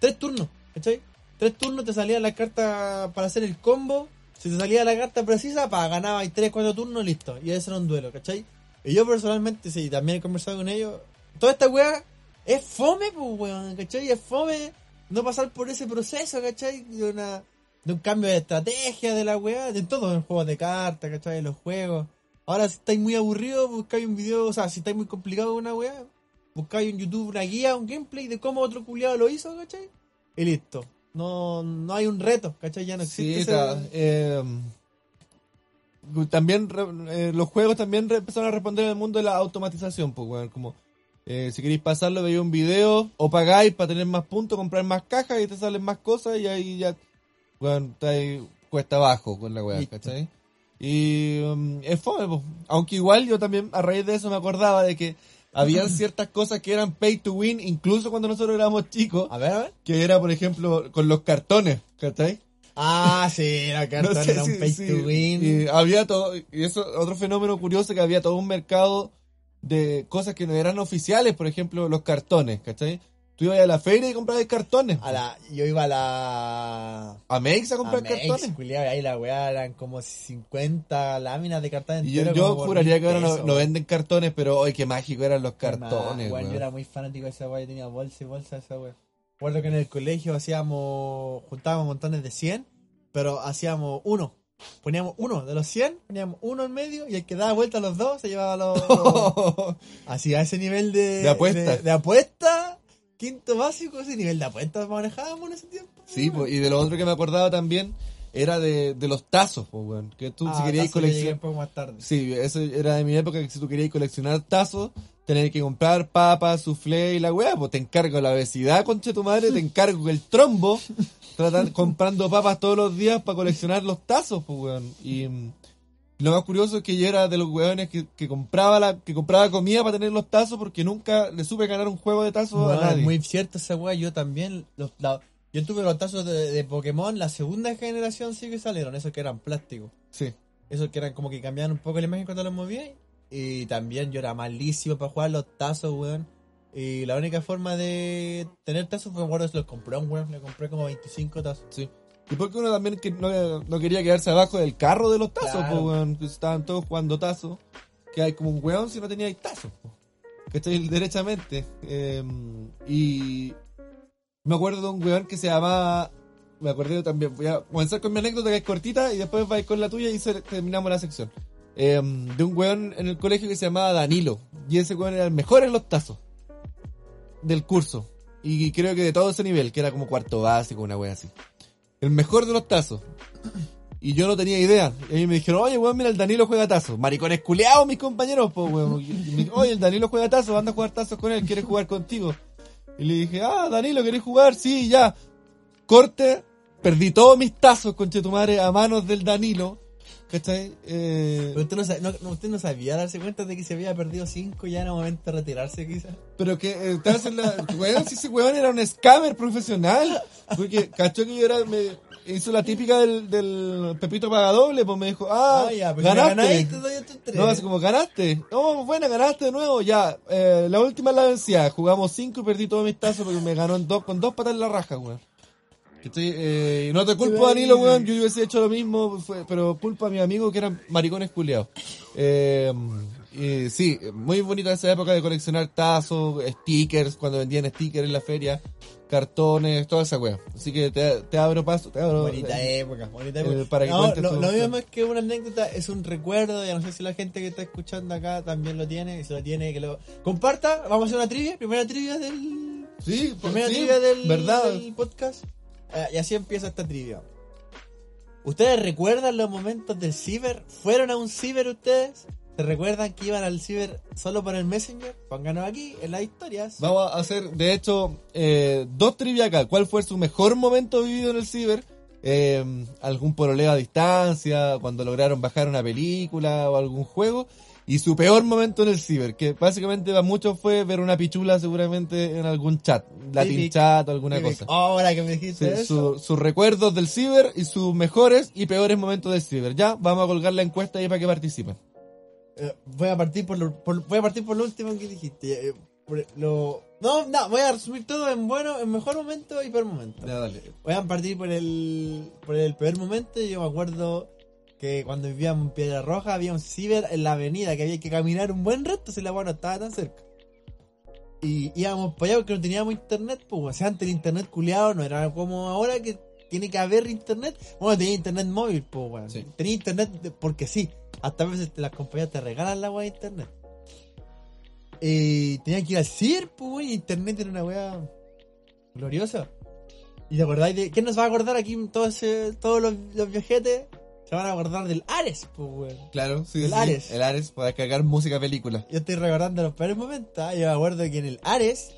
tres turnos, ¿cachai? Tres turnos te salía la carta para hacer el combo, si te salía la carta precisa, para ganaba y tres, cuatro turnos, listo. Y ese era un duelo, ¿cachai? Y yo personalmente, sí, también he conversado con ellos, toda esta weá es fome, pues, weón, ¿cachai? Es fome no pasar por ese proceso, ¿cachai? De, una, de un cambio de estrategia de la weá, de todo, en juegos de cartas, ¿cachai? En los juegos. Ahora, si estáis muy aburridos, buscáis un video, o sea, si estáis muy complicado con una weá, buscáis en YouTube una guía, un gameplay de cómo otro culiado lo hizo, ¿cachai? Y listo. No, no hay un reto, ¿cachai? Ya no Sí, existe está, ese- eh, también eh, los juegos también empezaron a responder en el mundo de la automatización, pues, weón, como eh, si queréis pasarlo, veis un video o pagáis para tener más puntos, comprar más cajas y te salen más cosas y ahí ya, weón, está ahí cuesta abajo con la weá. ¿cachai? Y um, es fome, pues. aunque igual yo también a raíz de eso me acordaba de que habían ciertas cosas que eran pay to win, incluso cuando nosotros éramos chicos, A ver, a ver. que era, por ejemplo, con los cartones, ¿cachai? Ah, sí, No sé era un si- pay to win. Y había todo, y eso, otro fenómeno curioso que había todo un mercado de cosas que no eran oficiales, por ejemplo, los cartones, ¿cachai? Tú ibas a la feria y comprabas cartones. A la, yo iba a la... A Mex a a comprar Mex, cartones. culiao, y ahí la weá eran como 50 láminas de cartón Y yo, juraría que ahora no, venden cartones, pero hoy qué mágico eran los cartones, más. Yo era muy fanático de esa weá, yo tenía bolsa y bolsa de esa weá. Recuerdo que en el colegio hacíamos, juntábamos montones de 100, pero hacíamos uno. Poníamos uno de los 100, poníamos uno en medio y el que daba vuelta a los dos se llevaba los... Así a ese nivel de... De apuesta. De, de apuesta, quinto básico, ese nivel de apuesta manejábamos en ese tiempo. sí, pues, y de lo otro que me acordaba también era de, de los tazos, pues, weón. Que tú, si Ah, querías coleccionar. un poco más tarde. Sí, eso era de mi época que si tú querías coleccionar tazos, tenías que comprar papas, soufflé y la weá, pues te encargo la obesidad, concha de tu madre, te encargo el trombo, tratan- comprando papas todos los días para coleccionar los tazos, pues weón. Y mm, lo más curioso es que yo era de los weones que, que compraba la, que compraba comida para tener los tazos porque nunca le supe ganar un juego de tazos a nadie. es muy cierto esa weá, yo también, los, la- yo tuve los tazos de, de Pokémon, la segunda generación sí que salieron, esos que eran plásticos, Sí. esos que eran como que cambiaban un poco la imagen cuando los movías, y también yo era malísimo para jugar los tazos, weón, y la única forma de tener tazos fue, bueno, los compré a un weón, le compré como 25 tazos. Sí. Y porque uno también que no, no quería quedarse abajo del carro de los tazos, Claro. weón. Estaban todos jugando tazos. Que hay como un weón si no tenía tazos. Que estoy derechamente. Eh, y me acuerdo de un weón que se llamaba. Me acuerdo también. Voy a comenzar con mi anécdota que es cortita y después vais con la tuya y se- terminamos la sección. Eh, de un weón en el colegio que se llamaba Danilo. Y ese weón era el mejor en los tazos. Del curso. Y creo que de todo ese nivel, que era como cuarto básico, una wea así. El mejor de los tazos. Y yo no tenía idea. Y a mí me dijeron, oye, weón, mira, el Danilo juega tazos. Maricones culeados, mis compañeros, pues, weón. Oye, el Danilo juega tazos, anda a jugar tazos con él, quiere jugar contigo. Y le dije, ah, Danilo, ¿querés jugar? Sí, ya. Corte, perdí todos mis tazos, conchetumare, a manos del Danilo. ¿Cachai? Eh, Pero usted no, sa- no- usted no sabía darse cuenta de que se había perdido 5 ya era momento de retirarse quizás. Pero que eh, te hacen la. Weón, si ese weón era un scammer profesional. Porque cachó que yo era. Me hizo la típica del, del Pepito Pagadoble, pues me dijo, ah, Ah, ya, pues ganaste. si ganáis, te doy otro tres. no, así como ganaste. No, buena, ganaste de nuevo. Ya, eh, la última la vencía. Jugamos cinco y perdí todos mis tazos porque me ganó en dos, con dos patas en la raja, weón. Eh, no te culpo, Danilo, weón. Yo hubiese hecho lo mismo, fue- pero culpa a mi amigo que eran maricones culiados. Eh, sí, muy bonita esa época de coleccionar tazos, stickers, cuando vendían stickers en la feria, cartones, toda esa wea. Así que te, te abro paso, te abro. Bonita eh, época, bonita eh, época. para que no, lo, lo mismo es que una anécdota, es un recuerdo, ya no sé si la gente que está escuchando acá también lo tiene, y si lo tiene, que lo comparta, vamos a hacer una trivia, primera trivia del, Sí, pues, Primera sí, trivia del, ¿verdad? del podcast. Eh, y así empieza esta trivia. ¿Ustedes recuerdan los momentos del ciber? ¿Fueron a un ciber ustedes? ¿Se recuerdan que iban al ciber solo por el Messenger? Pónganos aquí en las historias. Vamos a hacer, de hecho, eh, dos trivia acá. ¿Cuál fue su mejor momento vivido en el ciber? Eh, ¿Algún poroleo a distancia? ¿Cuando lograron bajar una película o algún juego? Y su peor momento en el ciber, que básicamente para muchos fue ver una pichula seguramente en algún chat, Latin chat o alguna Típico. cosa. Ahora que me dijiste Sí, eso. su- sus recuerdos del ciber y sus mejores y peores momentos del ciber. Ya, vamos a colgar la encuesta ahí para que participen. Eh, voy a partir por lo, por- voy a partir por lo último que dijiste. eh, por lo, no, no, voy a resumir todo en bueno, en mejor momento y peor momento. Ya, dale. Voy a partir por el, por el peor momento. Yo me acuerdo que cuando vivíamos en Piedra Roja había un ciber en la avenida que había que caminar un buen rato si la agua no estaba tan cerca. Y íbamos para allá porque no teníamos internet, pues, o sea, antes el internet culiado no era como ahora que tiene que haber internet. Bueno, tenía internet móvil, pues. Sí. Tenía internet porque sí. Hasta a veces las compañías te regalan la weá de internet. Y tenía que ir al ciber, pues, internet era una weá gloriosa. ¿Y te acordáis de quién nos va a acordar aquí todos, todos los, los viajetes? Se van a acordar del Ares, pues, weón. Claro, sí, El sí, Ares. El Ares para descargar música película. Yo estoy recordando los peores momentos. ¿ah? Yo me acuerdo que en el Ares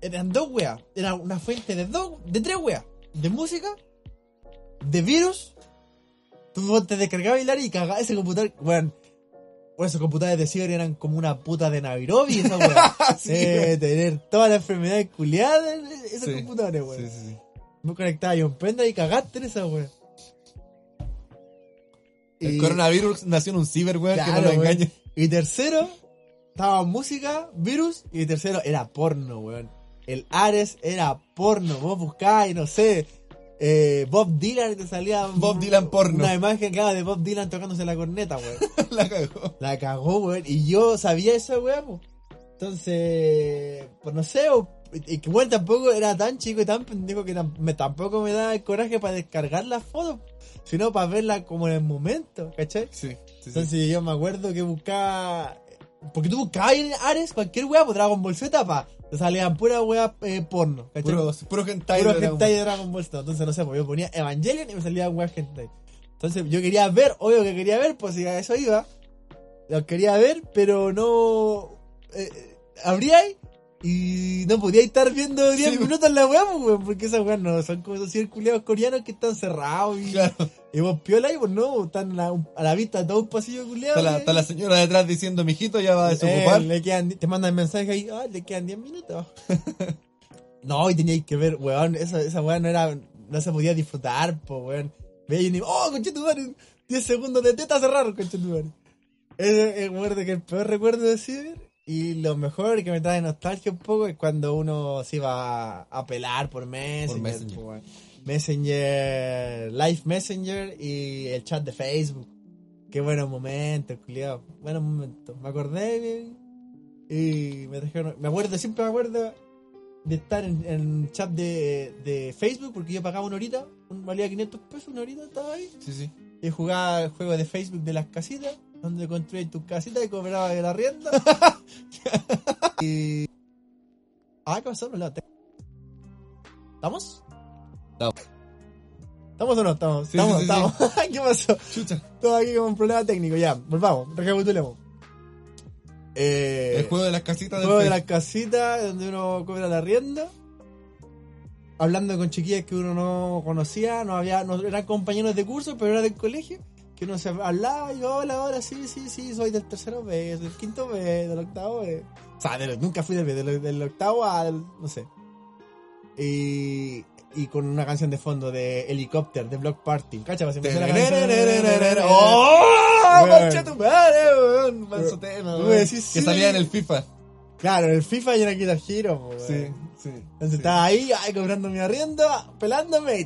eran dos weas. Era una fuente de dos, de tres weas. De música, de virus. Tú te descargabas el Ares y cagabas ese computador. Weón. Bueno, esos computadores de ciber eran como una puta de Nairobi, esa wea. Sí, Eh, tener todas las enfermedades culiadas en esos Sí. computadores, weón. Sí, sí, sí. Me conectaba y un pendrive y cagaste en esa wea. El Y- coronavirus nació en un ciber, weón, que no lo weón. engañe. Y tercero, estaba música, virus. Y tercero, era porno, weón. El Ares era porno. Vos buscabas y no sé. eh, Bob Dylan y te salía. Bob Dylan porno. Una imagen claro, de Bob Dylan tocándose la corneta, weón. La cagó. La cagó, weón. Y yo sabía esa weón. Entonces, pues no sé, y que bueno, tampoco era tan chico y tan pendejo que me, tampoco me da el coraje para descargar las fotos, sino para verla como en el momento, ¿cachai? Sí, sí, sí. Entonces yo me acuerdo que buscaba. Porque tú buscabas en Ares cualquier weá, pues Dragon Ball Z, pa. Te salían pura weá eh, porno, ¿cachai? Puro, puro hentai. Puro de Dragon hentai de Dragon Ball Z. Entonces no sé, pues yo ponía Evangelion y me salía weá hentai. Entonces yo quería ver, obvio que quería ver, pues si a eso iba. Lo quería ver, pero no. Eh, abría ahí y no podía estar viendo 10 Sí, minutos la weá, pues, weón, porque esas weas no son como esos circuleados coreanos que están cerrados y. Claro. Y vos piola y pues no, están a, a la vista de todo un pasillo culiado. Está la, está la señora detrás diciendo, mijito, ya va a desocupar. Eh, le quedan, te mandan mensaje ahí, ah, le quedan 10 minutos. no, y teníais que ver, weón, esa, esa weón no era, no se podía disfrutar, po, weón. Veía y ni, oh, conchetumare, 10 segundos de teta cerrar, conchetumare. Es el recuerdo que el peor recuerdo de Ciber. Y lo mejor que me trae nostalgia un poco es cuando uno se iba a, pelar por Messenger. Messenger. po, weón. Messenger, Live Messenger y el chat de Facebook. Qué buenos momentos, culiado. Buenos momentos. Me acordé y, y me trajeron. Me acuerdo, siempre me acuerdo de estar en, en chat de, de Facebook porque yo pagaba una horita, un- valía 500 pesos, una horita estaba ahí. Sí, sí. Y jugaba el juego de Facebook de las casitas, donde construías tus casitas y cobrabas el arriendo. y. Ah, ¿qué pasó? No, la ¿Estamos? Estamos. ¿Estamos o no estamos? Sí, estamos, sí, sí, estamos. ¿Qué pasó? Chucha. Todo aquí con un problema técnico, ya. Volvamos, recapitulemos. Eh, El juego de las casitas el del juego de las casitas donde uno cobra la rienda. Hablando con chiquillas que uno no conocía, no había, no eran compañeros de curso, pero era del colegio. Que uno se hablaba y yo, hola, hola, sí, sí, sí, soy del tercero B, del quinto B, del octavo B. O sea, del- nunca fui del B, del, del octavo al, no sé. Y, y con una canción de fondo de Helicopter, de Block Party. ¿Cacha? Se empezó la canción. ¡Oh! ¡Concha tu madre, weón! Que salía en el FIFA. Claro, el FIFA y el Guitar Hero, po, Sí, sí. Entonces sí. estaba ahí, ay, cobrando mi arriendo, pelándome. Y,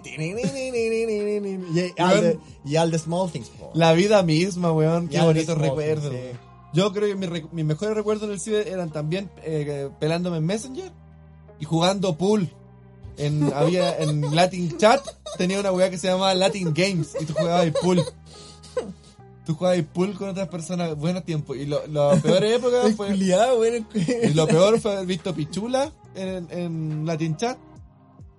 the, y all the small things. po. La vida misma, weón. Qué bonitos recuerdos. sí. Yo creo que mi rec- mis mejores recuerdos en el ciber eran también eh, pelándome en Messenger y jugando pool. En, había en Latin Chat tenía una weá que se llamaba Latin Games y tú jugabas el pool. Tú jugabas pool con otras personas, buenos tiempos. Y lo, lo peor época fue. Y lo peor fue haber visto Pichula en, en Latin Chat,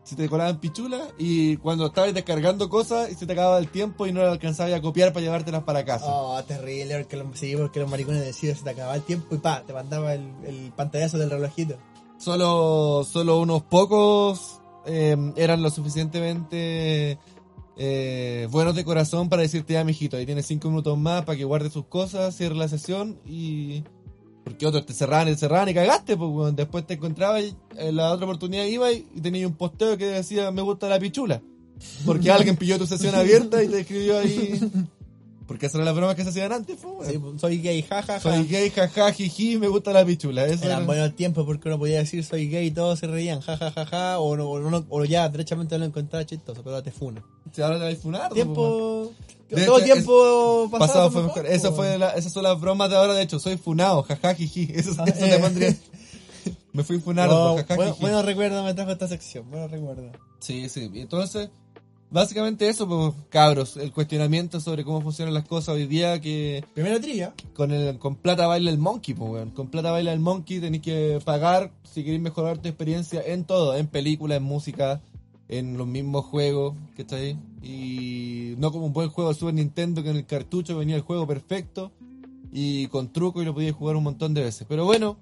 se te colaban pichulas y cuando estabas descargando cosas y se te acababa el tiempo y no las alcanzabas a copiar para llevártelas para casa. Oh, terrible, porque los, sí, porque los maricones decían se te acababa el tiempo y pa, te mandaba el, el pantallazo del relojito. Solo, solo unos pocos eh, eran lo suficientemente eh, buenos de corazón para decirte, ya, mijito, ahí tienes cinco minutos más para que guarde sus cosas, cierre la sesión y... Porque otros te cerraban y te cerraban y cagaste, pues weón. después te encontrabas y en la otra oportunidad iba y, y tenías un posteo que decía, me gusta la pichula. Porque alguien pilló tu sesión abierta y te escribió ahí... Porque esas eran las bromas que se hacían antes, pues. Sí, soy gay, jajaja. Soy gay, jaja, jiji, me gusta la pichula. Eso Eran era- buenos tiempos porque uno podía decir soy gay y todos se reían, jajajaja, o, no, o, no- o ya derechamente lo encontraba chistoso, pero te funa. Si ahora te vas a funar. Tiempo. De todo hecho, tiempo pasado, pasado, fue mejor. Esa la- esas son las bromas de ahora, de hecho, soy funado, jaja, jiji. Eso, eso Ah, te eh. pondría. Me fui funado, No, jaja, bueno, jiji. bueno recuerdo me trajo esta sección, bueno recuerdo. Sí, sí. Entonces, básicamente eso, pues, cabros, el cuestionamiento sobre cómo funcionan las cosas hoy día, que Primera trilla. con el con plata baila el monkey, pues, weón. Con plata baila el monkey, tenéis que pagar si queréis mejorar tu experiencia en todo, en películas, en música, en los mismos juegos, ¿cachai? Y no como un buen juego de Super Nintendo que en el cartucho venía el juego perfecto y con truco y lo podías jugar un montón de veces. Pero bueno,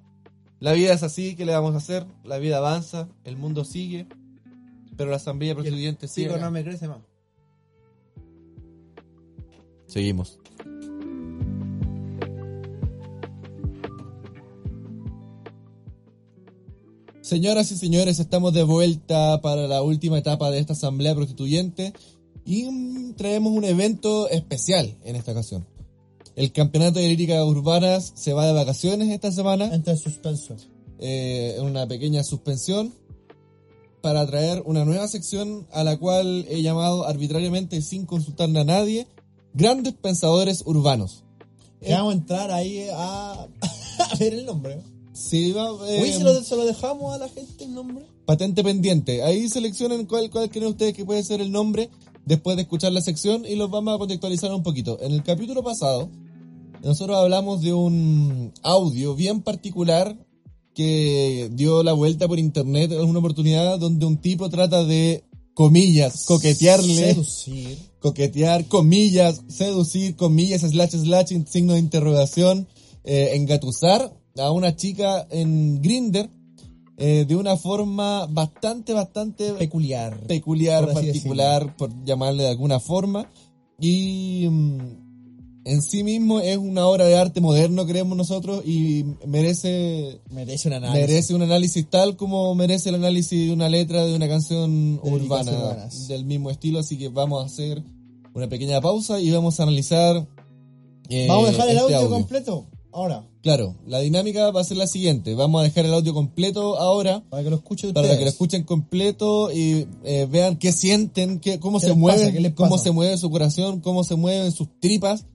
la vida es así, ¿qué le vamos a hacer? La vida avanza, el mundo sigue, pero la asamblea sigue. Sigo, acá. no me crece más. Seguimos. Señoras y señores, estamos de vuelta para la última etapa de esta asamblea prostituyente y traemos un evento especial en esta ocasión. El campeonato de líricas urbanas se va de vacaciones esta semana Entra en suspenso. eh, una pequeña suspensión para traer una nueva sección a la cual he llamado arbitrariamente sin consultarle a nadie grandes pensadores urbanos. Vamos a entrar ahí a, a ver el nombre. Sí, va, eh, Uy, se lo, se lo dejamos a la gente el nombre. patente pendiente. Ahí seleccionen cuál, cuál creen ustedes que puede ser el nombre después de escuchar la sección y los vamos a contextualizar un poquito. En el capítulo pasado, nosotros hablamos de un audio bien particular que dio la vuelta por internet en una oportunidad donde un tipo trata de, comillas, coquetearle, Seducir. coquetear, comillas, seducir, comillas, slash, slash, signo de interrogación, eh, engatusar a una chica en Grinder de una forma bastante, bastante Peculiar. peculiar, por particular, por llamarle de alguna forma. Y mm, en sí mismo es una obra de arte moderno, creemos nosotros, y merece, Merece un análisis. merece un análisis tal como merece el análisis de una letra de una canción De urbana del mismo estilo. Así que vamos a hacer una pequeña pausa y vamos a analizar. eh, Vamos a dejar el este audio, completo. Ahora. Claro, la dinámica va a ser la siguiente. Vamos a dejar el audio completo ahora Para que lo escuchen para ustedes. que lo escuchen completo y eh, vean qué sienten, qué, cómo ¿Qué se mueve, cómo se mueve su corazón, cómo se mueven sus tripas.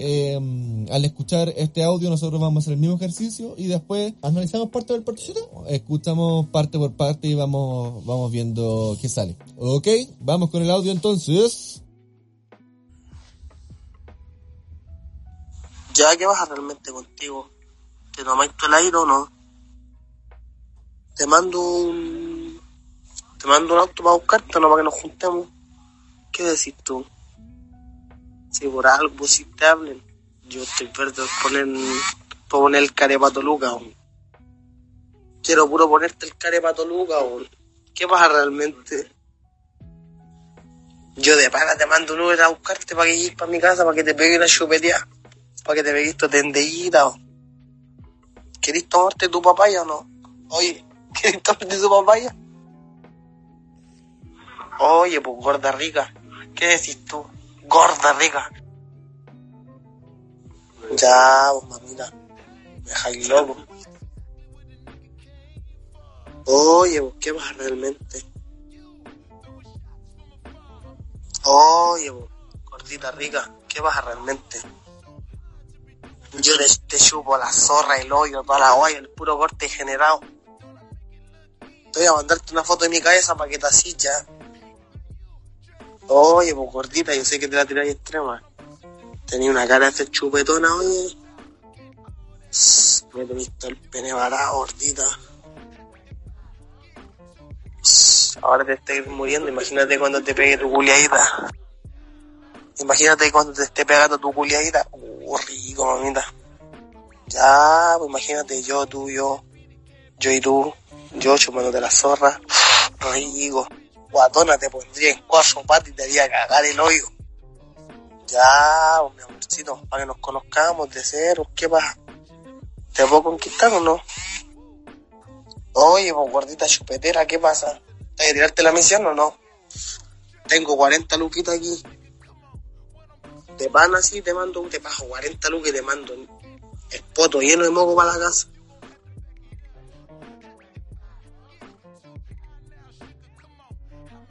Eh, al escuchar este audio nosotros vamos a hacer el mismo ejercicio y después ¿Analizamos parte del partecito? escuchamos parte por parte y vamos, vamos viendo qué sale. Ok, vamos con el audio entonces. Ya, ¿qué pasa realmente contigo? ¿Te tomáis tú el aire o no? Te mando un... Te mando un auto para buscarte, no para que nos juntemos. ¿Qué decís tú? Si por algo pusiste hablen, yo estoy verde por poner, poner el carepato Luca. Quiero puro ponerte el carepato Luca. ¿Qué pasa realmente? Yo de pana te mando un Uber a buscarte para que llegues para mi casa, para que te pegue una chupeteada para que te pegues tu tendellita. ¿Querés tomarte tu papaya o no? Oye, ¿querés tomarte tu papaya? Oye, pues gorda rica. ¿Qué decís tú? Gorda rica. Ya, pues mamita. Me dejáis loco. Oye, pues, ¿qué pasa realmente? Oye, pues, gordita rica, ¿qué pasa realmente? Yo te, te chupo la zorra, el hoyo, toda la guaya, el puro corte generado. Te voy a mandarte una foto de mi cabeza para que te así ya. Oye, pues gordita, yo sé que te la tiráis extrema. Tenía una cara de ser chupetona, oye. Me teniste el pene varado, gordita. ahora te estés muriendo, imagínate cuando te pegue tu culiadita. Imagínate cuando te esté pegando tu culiadita. Uh, rico, mamita. Ya, pues imagínate yo, tú, yo, yo y tú, yo chupándote la zorra. Rico. Guatona te pondría en patas y te haría cagar el hoyo. Ya, pues, mi amorcito, para que nos conozcamos de cero, ¿qué pasa? ¿Te puedo conquistar o no? Oye, pues gordita chupetera, ¿qué pasa? ¿Te a tirarte la misión o no? Tengo 40 luquitas aquí. Te van así, te mando, te pago 40 lucas y te mando el poto lleno de moco para la casa.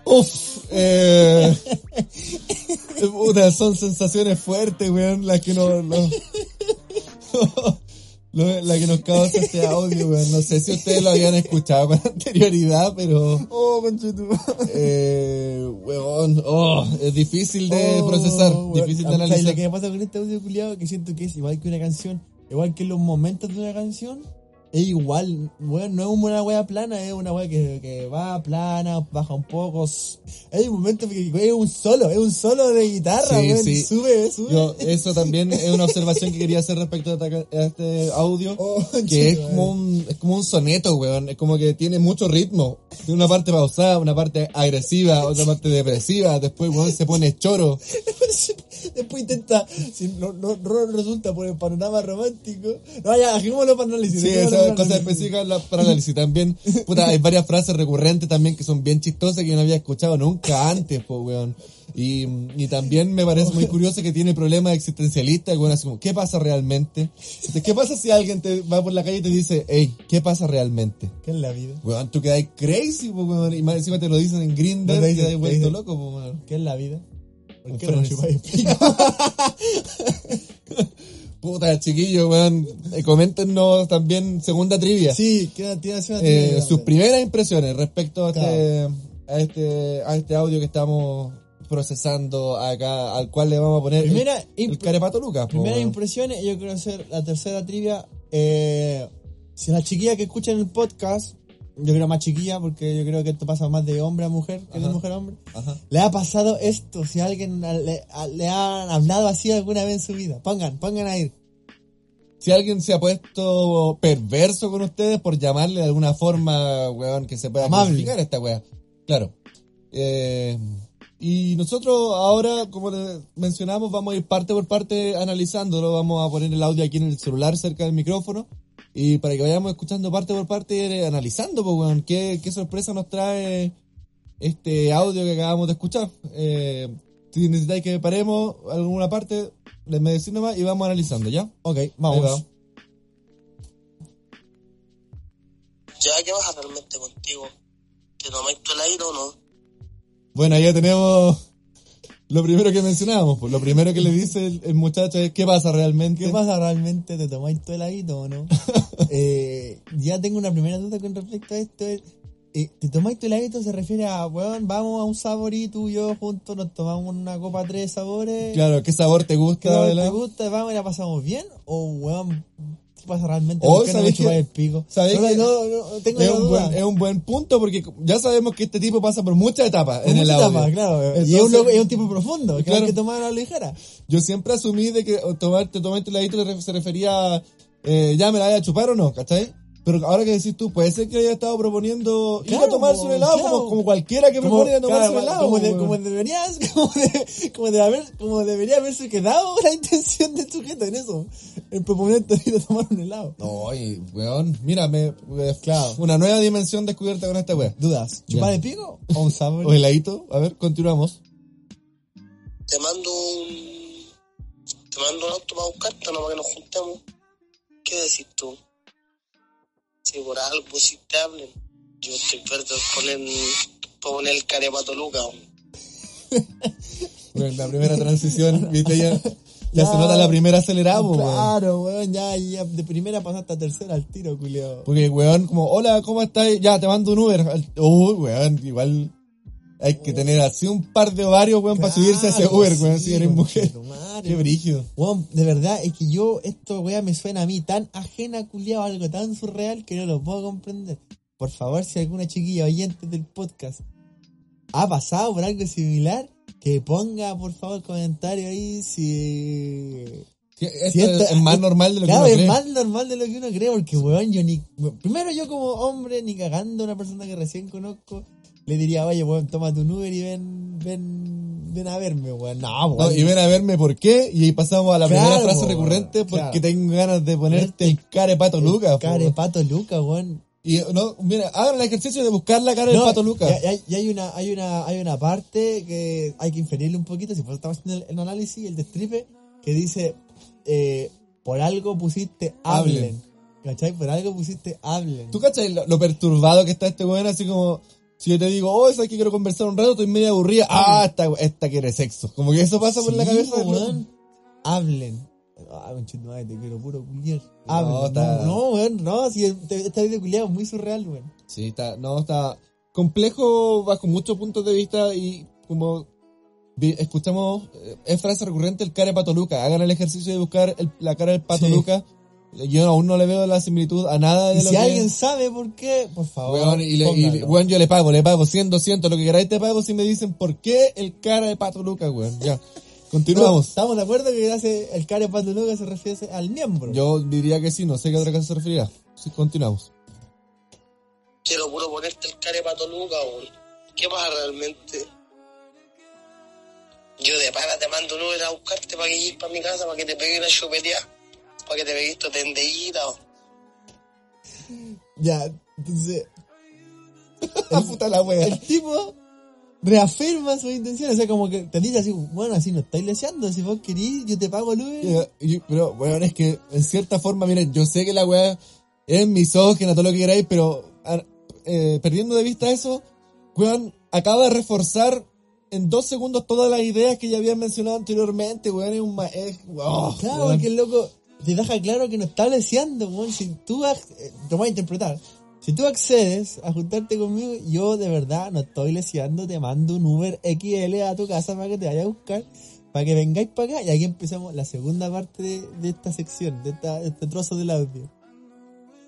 Uf, eh, puta, son sensaciones fuertes, weón, las que no, no- la que nos causa este audio, weón. No sé si ustedes lo habían escuchado con anterioridad, pero, Oh, eh, weón, oh, es difícil de Oh, procesar, weón. difícil de Ah, ¿sabes analizar. Lo que me pasa con este audio culiado que siento que es igual que una canción, igual que los momentos de una canción, es igual, weón, no es una wea plana, es una wea que, que va plana, baja un poco. Hay un momento que es un solo, es un solo de guitarra, Sí, sí. sube, sube. Yo, eso también es una observación que quería hacer respecto a este audio. Oh, que es como un, es como un soneto, weón. Es como que tiene mucho ritmo. Tiene una parte pausada, una parte agresiva, otra parte depresiva. Después, weón, se pone choro. Después intenta, si no, no, no resulta por el panorama romántico. No, ya, dejémoslo para análisis. Sí, dejémoslo esa para cosa análisis. específica la- para análisis. También, puta, hay varias frases recurrentes también que son bien chistosas que yo no había escuchado nunca antes, po, weón. Y, y también me parece muy curioso que tiene problemas existencialistas, weón, así como, ¿qué pasa realmente? Entonces, ¿Qué pasa si alguien te va por la calle y te dice, hey, ¿qué pasa realmente? ¿Qué es la vida? Weón, tú quedas crazy, po, weón, y más encima te lo dicen en Grindr, No, y te dicen- quedas te vuelto dicen- loco, po, weón. ¿Qué es la vida? ¿Por Un pico? Puta, chiquillo, weón, eh, coméntenos también segunda trivia. Sí, queda, ser una Eh, tía sus primeras impresiones respecto a este, a este, a este audio que estamos procesando acá, al cual le vamos a poner Primera el, el carepato Lucas. Primeras impresiones, yo quiero hacer la tercera trivia. Eh, si la chiquilla que escuchan el podcast, yo creo más chiquilla, porque yo creo que esto pasa más de hombre a mujer que de mujer a hombre. Ajá. ¿Le ha pasado esto? Si alguien le, le han hablado así alguna vez en su vida. Pongan, pongan ahí. Si alguien se ha puesto perverso con ustedes por llamarle de alguna forma, weón, que se pueda clasificar esta weá. Claro. Eh, y nosotros ahora, como les mencionamos, vamos a ir parte por parte analizándolo. Vamos a poner el audio aquí en el celular cerca del micrófono. Y para que vayamos escuchando parte por parte, eh, analizando, pues, weón, qué, qué sorpresa nos trae este audio que acabamos de escuchar. Eh, si necesitáis que paremos alguna parte, les me decís nomás y vamos analizando, ¿ya? Ok, Ahí vamos. va. Ya, ¿qué pasa realmente contigo? ¿Te tomáis tu heladito o no? Bueno, ya tenemos lo primero que mencionábamos. Pues lo primero que le dice el, el muchacho es qué pasa realmente. ¿Qué pasa realmente? ¿Te tomáis tu heladito o no? Eh, ya tengo una primera duda con respecto a esto. es, eh, ¿Te tomáis tu heladito? Se refiere a, weón, vamos a un sabor y tú y yo juntos nos tomamos una copa tres sabores. Claro, ¿qué sabor te ¿Qué gusta? sabor de la- te gusta? Vamos y la pasamos bien. O, weón, ¿qué pasa realmente? Oh, ¿Por qué no me ¿sabes chupáis qué? el pico? ¿Sabes no, qué? no, no, tengo Es un, buen, es un buen punto porque ya sabemos que este tipo pasa por muchas etapas Por en el audio. etapas, claro. y es un, es un tipo profundo, que Claro. hay que tomar a la ligera. Yo siempre asumí de que tomar, te tomaste el re- se refería a eh, ya me la vaya a chupar o no, ¿cachai? Pero ahora que decís tú, puede ser que haya estado proponiendo ir a Claro, tomarse un helado claro. como, como cualquiera que propone ir a tomarse claro, un helado. como, de- weón. como deberías, como, de- como, de haber, como debería haberse quedado la intención del sujeto en eso. El proponente de ir a tomar un helado. No, y, weón, mira, me, me- Claro. una nueva dimensión descubierta con esta wea. Dudas. ¿Chupar el pico o un sabor? O heladito, a ver, continuamos. Te mando un... Te mando un auto para buscarte, no para que nos juntemos. ¿Qué decís tú? Si por algo si te hablen, yo estoy perdido por poner, por poner el carepato Luca. Bueno, la primera transición, viste, ya, ya Ya. se nota la primera acelerada, weón. Claro, weón, ya, ya de primera pasaste a tercera al tiro, culiao. Porque, weón, como, hola, ¿cómo estás? Ya, te mando un Uber. Uy, weón, igual hay que tener así un par de ovarios, weón, para subirse a ese Claro, Uber, weón, sí, si eres mujer. Qué brígido. Weón, de verdad, es que yo, esto, weá, me suena a mí tan ajena, culiao, algo tan surreal que no lo puedo comprender. Por favor, si alguna chiquilla oyente del podcast ha pasado por algo similar, que ponga por favor comentario ahí si... Sí, esto si esto- es más normal de lo que Claro, uno es cree. más normal de lo que uno cree, porque weón, yo ni... Primero yo como hombre, ni cagando a una persona que recién conozco, le diría, oye, weón, toma tu Uber y ven, ven, ven a verme, weón. No, No, weón. y ven a verme por qué, y ahí pasamos a la Claro, primera frase recurrente, porque claro. tengo ganas de ponerte el care pato Lucas. po. Care pato Luca, weón. Y no, mira, hagan el ejercicio de buscar la cara del pato Lucas. Y, hay una, hay una, hay una parte que hay que inferirle un poquito, si por estamos haciendo el, el análisis, el destripe, que dice, eh, por algo pusiste hablen. Hablen. ¿Cachai? Por algo pusiste hablen. ¿Tú cachai lo, lo perturbado que está este weón? Así como, si yo te digo, oh, sabes que quiero conversar un rato, estoy media aburrida. Ah, esta, esta quiere sexo. Como que eso pasa por la cabeza weón. Hablen. Ah, conchetumadre, te quiero puro culiar. Hablen. No, está- no, weón, no, si esta vida culiado es muy surreal, weón. Sí, está, no, está complejo bajo muchos puntos de vista y como escuchamos, eh, es frase recurrente el cara de Pato Luca. Hagan el ejercicio de buscar el- la cara del Pato Sí. Luca. Yo aún no le veo la similitud a nada de Y lo si que... alguien sabe por qué, por favor. Weón, y, le- y- pónganlo. weón, yo le pago, le pago 100, 200, lo que queráis te pago si me dicen por qué el cara de Pato Luca, weón. Ya, No, continuamos. Estamos de acuerdo que hace el care pato Luca se refiere al miembro. Yo diría que sí, no sé qué otra cosa se referirá. Sí, continuamos. Quiero puro ponerte el care pato Luca, weón. ¿Qué pasa realmente? Yo de pana te mando un Uber a buscarte para que llegues para mi casa, para que te pegue una chupeteada, para que te pegues tu tendellita. Ya, entonces, Ah, puta la wea. el tipo reafirma sus intenciones. O sea, como que te dice así, bueno, así no estáis leseando. Si vos querís, yo te pago el Uber. Pero, weón, es que en cierta forma, miren, yo sé que la weá es misógina, todo lo que queráis, pero eh, perdiendo de vista eso, weón, acaba de reforzar en dos segundos todas las ideas que ya habían mencionado anteriormente, weón, es un ma- es- oh, Claro, weón. porque el loco te deja claro que no está leseando, weón. Si tú, eh, te voy a interpretar. Si tú accedes a juntarte conmigo, yo de verdad no estoy leseando, te mando un Uber XL a tu casa para que te vaya a buscar, para que vengáis para acá. Y aquí empezamos la segunda parte de, de esta sección, de, esta, de este trozo del audio.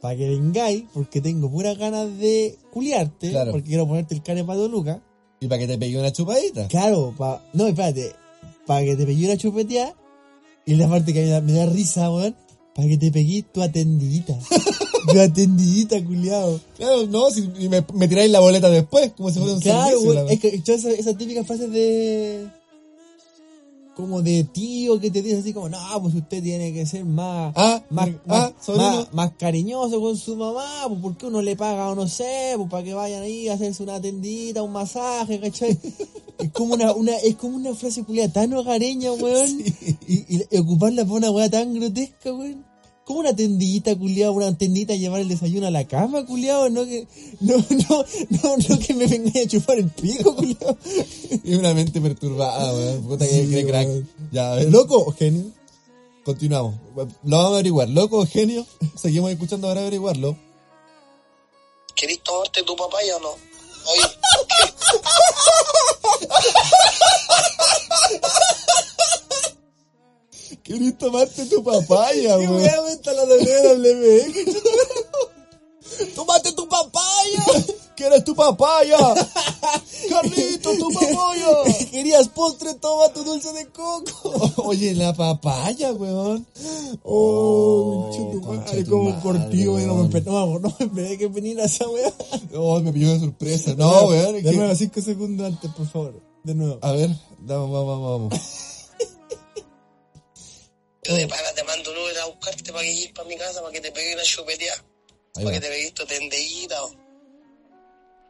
Para que vengáis, porque tengo puras ganas de culiarte, Claro. porque quiero ponerte el care pato Luca. Y para que te pegue una chupadita. Claro, pa, no, espérate, para que te pegué una chupeteada, y la parte que me da, me da risa, weón, para que te pegué tu atendidita. tu atendidita, culiao. Claro, no, si me, me tiráis la boleta después, como si fuera un Claro, servicio. la weón, es que yo esa, esa típica frase de. Como de tío que te dice así como, no, pues usted tiene que ser más. Ah, más, ah, más, sobrino. más, más cariñoso con su mamá, pues porque uno le paga o no sé, pues para que vayan ahí a hacerse una tendita, un masaje, ¿cachai? es como una, una, es como una frase culiada tan hogareña, weón. Y, y- y ocuparla por una weá tan grotesca, weón. Como una tendita, culiado, una tendita a llevar el desayuno a la cama, culiado, no que, no, no, no, no que me vengáis a chupar el pico, culiado. Y una mente perturbada, weón. Puta que Sí, que crack. Ya, a ver. Loco, genio. Continuamos. Lo vamos a averiguar. Loco, genio. Seguimos escuchando para averiguarlo. ¿Querés tomarte tu papaya o no? Oye, ¿Querés tomarte tu papaya, ¿Qué weón? weá me está la WWE? ¡Tómate tu papaya! ¿Quieres tu papaya? ¡Carlito, tu papaya! ¿Querías postre? Toma tu dulce de coco. Oye, la papaya, weón. Oh, Oh, madre, como madre, cortido, weón. no me weón. esperé, no, no me esperé que viniera esa weá. Oh, me pilló de sorpresa. No, weón. De que- nuevo, cinco segundos antes, por favor. De nuevo. A ver, vamos, vamos, vamos. Yo de pana te mando Uber a buscarte para que llegues para mi casa, para que te pegue una chupeteada, para que te pegues tu tendellita. weón.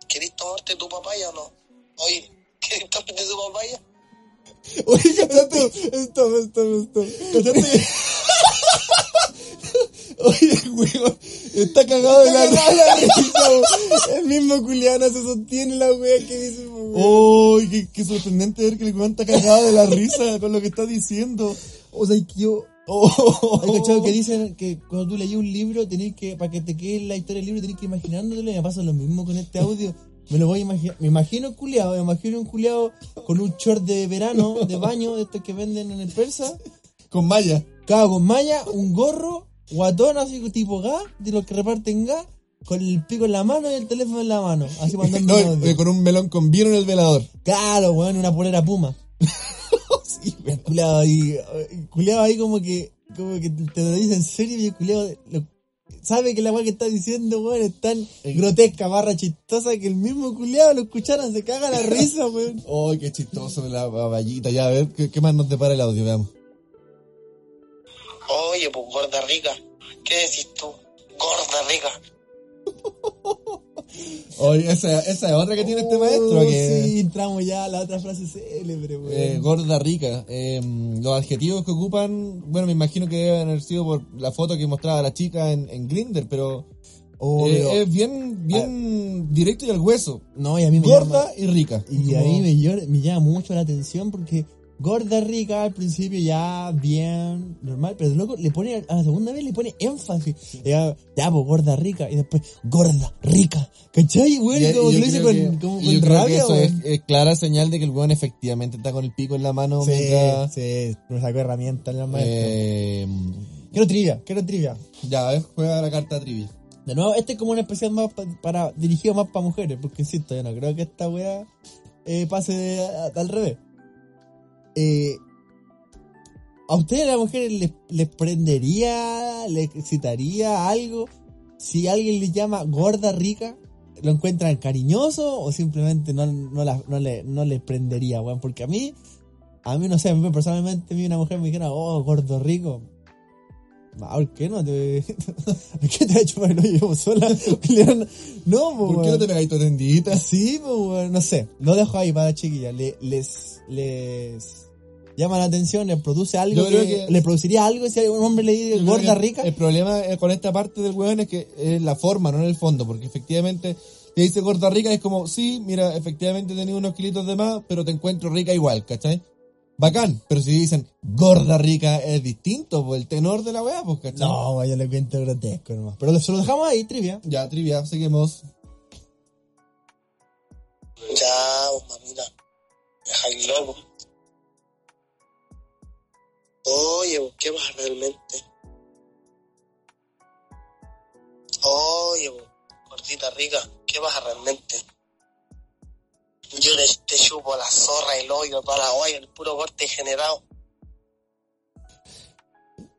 ¿Querés tomarte tu papaya o no? Oye, ¿querés tomarte tu papaya? Oye, cachate. Stop, stop, stop. Cachate. Oye, weón. Está cagado de la la El mismo culiano se sostiene la wea que dice, weón. ¡Oh! Qué, qué sorprendente ver que el weón está cagado de la risa con lo que está diciendo. O sea, que yo. ¡Oh! Hay cachado que dicen que cuando tú lees un libro, tenés que, para que te quede la historia del libro, tenés que imaginándotelo. Y me pasa lo mismo con este audio. Me lo voy a imaginar. Me imagino un culiado, me imagino un culiado con un short de verano, de baño, de estos que venden en el persa. Con Maya. Cada con malla, un gorro, guatón así tipo gas, de los que reparten gas, con el pico en la mano y el teléfono en la mano. Así mandando No, eh, con un melón con vino en el velador. Claro, weón, una polera puma. Sí, El culiado ahí, el culiado ahí como que, como que te lo dice en serio y el culiado lo- sabe que la weá que está diciendo, weón, es tan grotesca, barra chistosa que el mismo culiado lo escucharon, se caga la risa, weón. Oh, qué chistoso la baballita. Ya, a ver, ¿qué, qué más nos depara el audio? Veamos. Oye, pues gorda rica. ¿Qué decís tú? Gorda rica. Oye, esa, esa es otra que tiene este maestro. Oh, que, Sí, entramos ya a la otra frase célebre, weón. eh, gorda rica. Eh, los adjetivos que ocupan, bueno, me imagino que deben haber sido por la foto que mostraba la chica en, en Grinder, pero Oh, eh, pero- es bien, bien directo y al hueso. no, y a mí me Gorda llama- y rica. Y a mí me, me llama mucho la atención porque gorda rica al principio ya bien normal, pero luego le pone a la segunda vez le pone énfasis. Ya, ya pues gorda rica y después gorda rica. ¿Cachai? Güey, como yo que lo dice con, que- como con rabia, eso es, clara señal de que el weón efectivamente está con el pico en la mano Sí, mientras... sí, nos sacó herramientas en la eh, Quiero trivia, quiero trivia. ya, a ver, juega la carta trivia. De nuevo, este es como una especial más pa- para dirigido más para mujeres, porque insisto, yo no creo que esta wea eh, pase de- a- al revés. Eh, ¿A ustedes las mujeres les, les prendería, les excitaría algo si alguien les llama gorda rica? ¿Lo encuentran cariñoso o simplemente no, no, la- no, le, no les prendería? Porque a mí, a mí no sé, personalmente, a mí una mujer me dijera, oh, gordo rico. Ah, ¿Por qué no te.? ¿Por qué te ha hecho para que lo llevo sola? No, pues, ¿Por qué no te pegáis tu tendita? Sí, pues, no sé. Lo dejo ahí para chiquillas. Le- les, les llama la atención, les produce algo. Que, que- ¿Le produciría algo si un hombre le dice gorda rica? El problema eh, con esta parte del weón es que es la forma, no en el fondo, porque efectivamente te dice gorda rica es como, sí, mira, efectivamente he tenido unos kilitos de más, pero te encuentro rica igual, ¿cachai? Bacán, pero si dicen gorda rica es distinto, pues el tenor de la weá, pues, ¿cachai? No, yo le cuento grotesco nomás. Pero se lo dejamos ahí, trivia. Ya, trivia, seguimos. Ya, vos, mamita. Dejáis loco. Oye, vos, ¿qué pasa realmente? Oye, vos, gordita rica, ¿qué pasa realmente? Yo le, te chupo la zorra, el hoyo, la olla, el puro corte generado.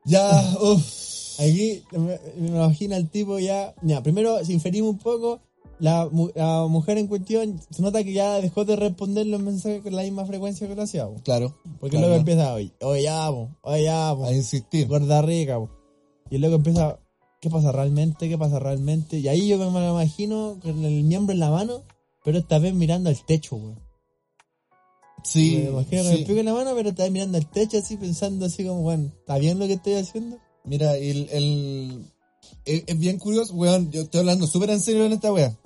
Ya, uff. Aquí me, me imagino al tipo ya. Ya, primero, si inferimos un poco, la, mu- la mujer en cuestión se nota que ya dejó de responder los mensajes con la misma frecuencia que lo hacía. po. Claro. Porque claro. luego empieza, oye, oye, ya, oye, ya, po, A insistir. gorda rica. po". Y luego empieza, ¿qué pasa realmente? ¿Qué pasa realmente? Y ahí yo me lo imagino con el miembro en la mano, pero esta vez mirando al techo, weón. Sí, me imagino sí. el pico en la mano, pero esta vez mirando al techo así, pensando así como, bueno, ¿está bien lo que estoy haciendo? Mira, el, el, es, es bien curioso, weón, yo estoy hablando súper en serio en esta wea.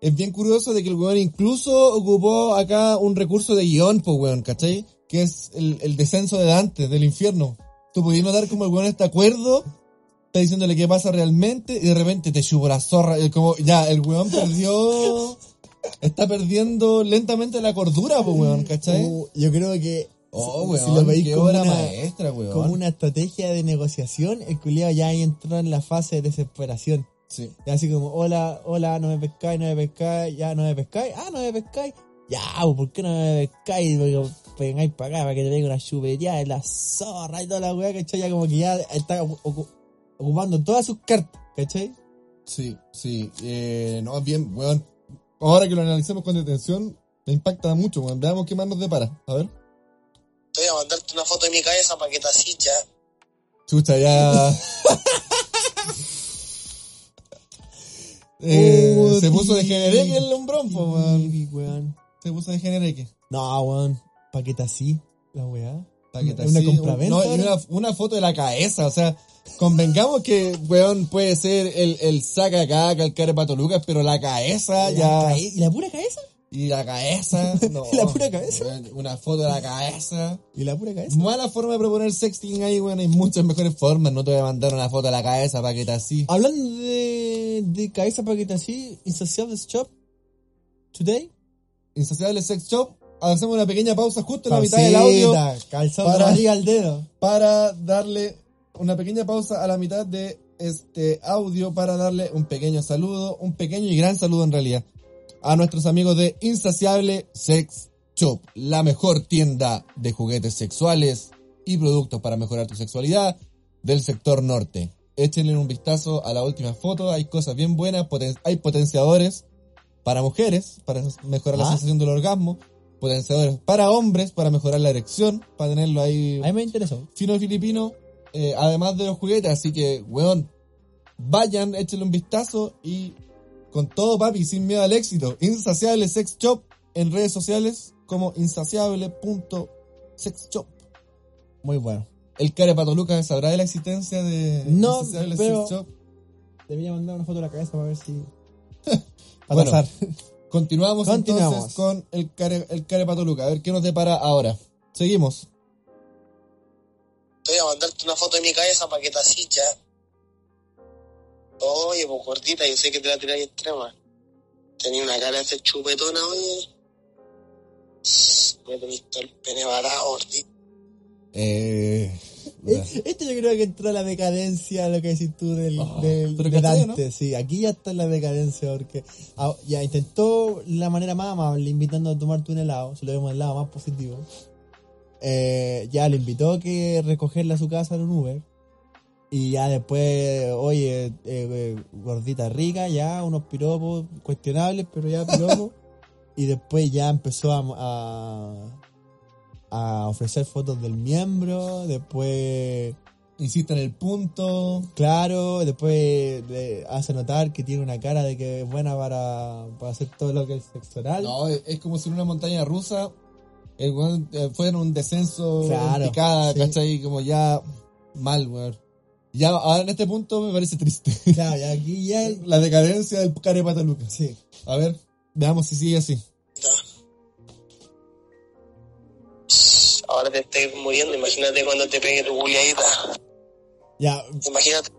Es bien curioso de que el weón incluso ocupó acá un recurso de guion, pues weón, ¿cachai? Que es el, el descenso de Dante, del infierno. Tú podías notar como el weón está acuerdo, está diciéndole qué pasa realmente, y de repente te chupo la zorra, y como, ya, el weón perdió, está perdiendo lentamente la cordura, pues weón, ¿cachai? Uh, yo creo que oh, si- weón, si lo veis qué como obra una, maestra, weón. como una estrategia de negociación, el culiado ya ahí entró en la fase de desesperación. Sí. Y así como, hola, hola, no me pescáis, no me pescáis, ya no me pescáis, ah, no me pescáis, ya, ¿por qué no me pescáis? Porque vengáis para acá para que te venga una chupería de la zorra y toda la weá, ¿cachai? Ya como que ya está ocu- ocu- ocupando todas sus cartas, ¿cachai? Sí, sí. Eh, no, bien, weón. Ahora que lo analicemos con detención, me impacta mucho, weón. Veamos qué más nos depara. A ver. Voy a mandarte una foto de mi cabeza para que te así ya. Chucha, ya. Eh, Oh, se puso de genereque el hombrón, po, weón. Se puso de genereque. No, weón, paqueta así, la weá. Pa' que te Una así, compraventa, No, y una, una foto de la cabeza, o sea, convengamos que, weón, puede ser el, el saca caca, el care pato Lucas, pero la cabeza La ya. cae- ¿Y la pura cabeza? Y la cabeza, no. ¿Y la pura cabeza? Una foto de la cabeza. ¿Y la pura cabeza? Mala forma de proponer sexting ahí, weón, hay muchas mejores formas. No te voy a mandar una foto de la cabeza para que te así. Hablando de, de cabeza paqueta así, Insaciable Shop, today. Insaciable Sex Shop. Hacemos una pequeña pausa justo en la mitad del audio para- para... al dedo. para darle una pequeña pausa a la mitad de este audio para darle un pequeño saludo, un pequeño y gran saludo en realidad, a nuestros amigos de Insaciable Sex Shop, la mejor tienda de juguetes sexuales y productos para mejorar tu sexualidad del sector norte. Échenle un vistazo a la última foto, hay cosas bien buenas, poten- hay potenciadores para mujeres, para mejorar la Ah. sensación del orgasmo, potenciadores para hombres, para mejorar la erección, para tenerlo ahí A mí me interesó. fino filipino, eh, además de los juguetes, así que, weón, vayan, échenle un vistazo y con todo, papi, sin miedo al éxito. Insaciable Sex Shop en redes sociales como insaciable.sexshop. Muy bueno. El care Pato Lucas sabrá de la existencia de No, Insaciable pero- Sex Shop. Debería mandar una foto de la cabeza para ver si. Para Bueno, pasar. Continuamos, Continuamos. entonces con el care, el care Pato Lucas. A ver qué nos depara ahora. Seguimos. Voy a mandarte una foto de mi cabeza para que te así ya. Oye, pues gordita, yo sé que te la tiráis extrema. Tenía una cara de ser chupetona, oye. Me tenéis todo el pene varado, gordita. Eh, Eh, Esto yo creo que entró a la decadencia, lo que decís tú del, Oh, del- pero de ¿cachai, Dante. Sí, aquí ya está en la decadencia porque ah, ya intentó la manera más amable, invitando a tomarte un helado, se lo vemos el lado más positivo. Eh, ya le invitó a que recogerla a su casa en un Uber. Y ya después, oye, eh, eh, gordita rica, ya unos piropos cuestionables, pero ya piropos. y después ya empezó a, a, a ofrecer fotos del miembro, después insiste en el punto. Claro, después le hace notar que tiene una cara de que es buena para, para hacer todo lo que es sexo oral. No, es como si en una montaña rusa el weón eh, fuera en un descenso Claro, en picada, sí. ¿cachai? Como ya mal, weón. Ya ahora en este punto me parece triste. Claro, y aquí ya el- La decadencia del care Pato Lucas. Sí. A ver, veamos si sigue así. Ahora te estés muriendo, imagínate cuando te pegue tu culiadita. Ya, Imagínate.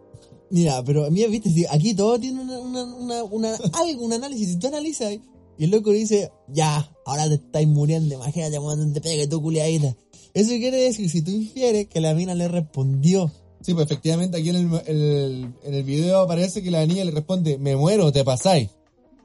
mira, pero mira, viste, si aquí todo tiene una, una, una, una- algo, un análisis. Si tú analizas y el loco dice, ya, ahora te estáis muriendo, imagínate cuando te pegue tu culiadita. Eso quiere decir, si tú infieres, que la mina le respondió. Sí, pues efectivamente aquí en el, en el video aparece que la niña le responde, me muero, te pasáis.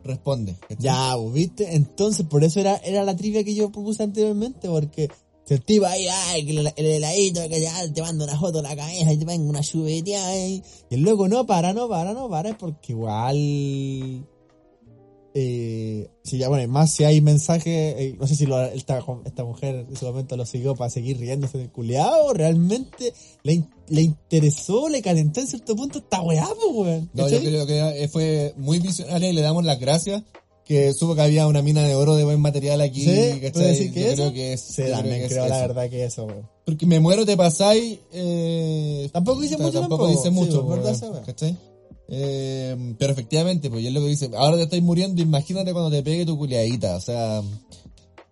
Responde. Ya, pues, ¿viste? Entonces, por eso era, era la trivia que yo propuse anteriormente, porque si el tipo ahí, ay, que el, el heladito, que ya te mando una foto a la cabeza y te pongo una chubeteada ahí. Y el loco no para, no para, no para, es porque igual... Eh, si ya, bueno, más si hay mensajes, eh, no sé si lo- esta, esta mujer en su momento lo siguió para seguir riéndose del culiado, o realmente le, in- le interesó, le calentó en cierto punto esta weá, weón. No, yo creo que eh, fue muy visionaria y le damos las gracias. Que supo que había una mina de oro de buen material aquí. Sí, ¿cachai? ¿puedo decir que yo eso? creo que es. Sí, creo también es creo la eso. verdad que eso, weón. Porque me muero, te pasáis. Eh, Tampoco dice mucho Tampoco dice Sí, mucho, verdad weón. ¿cachai? Eh, pero efectivamente, pues y es lo que dice. Ahora te estáis muriendo, imagínate cuando te pegue tu culiadita. O sea.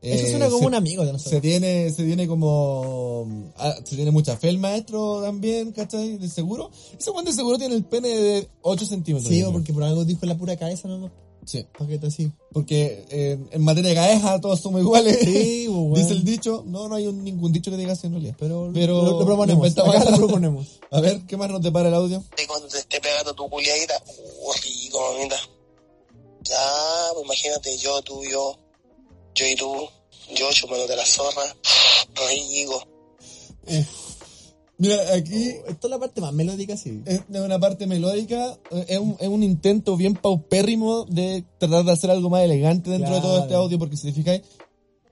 Eso eh, suena como se- un amigo de Se nosotros. tiene, se tiene como. ah, se tiene mucha fe el maestro también, ¿cachai? De seguro. Ese weón de seguro tiene el pene de 8 centímetros. Sí, yo porque por algo dijo la pura cabeza, ¿no? Sí. Paquete así. Porque eh, en materia de caeja todos somos iguales. Sí, pues, weón. Dice el dicho. No, no hay un- ningún dicho que diga así en realidad. Pero, Pero lo, lo proponemos. Acá lo proponemos. A ver, ¿qué más nos depara el audio? de cuando te esté pegando tu culiadita. Uh, rico, mamita. Ya, pues imagínate yo, tú, yo, yo y tú, yo chupándote la zorra. Rico. Mira, aquí Esto es la parte más melódica, sí. es una parte melódica. eh, Es un, es un intento bien paupérrimo de tratar de hacer algo más elegante dentro de todo este audio, porque si te fijáis,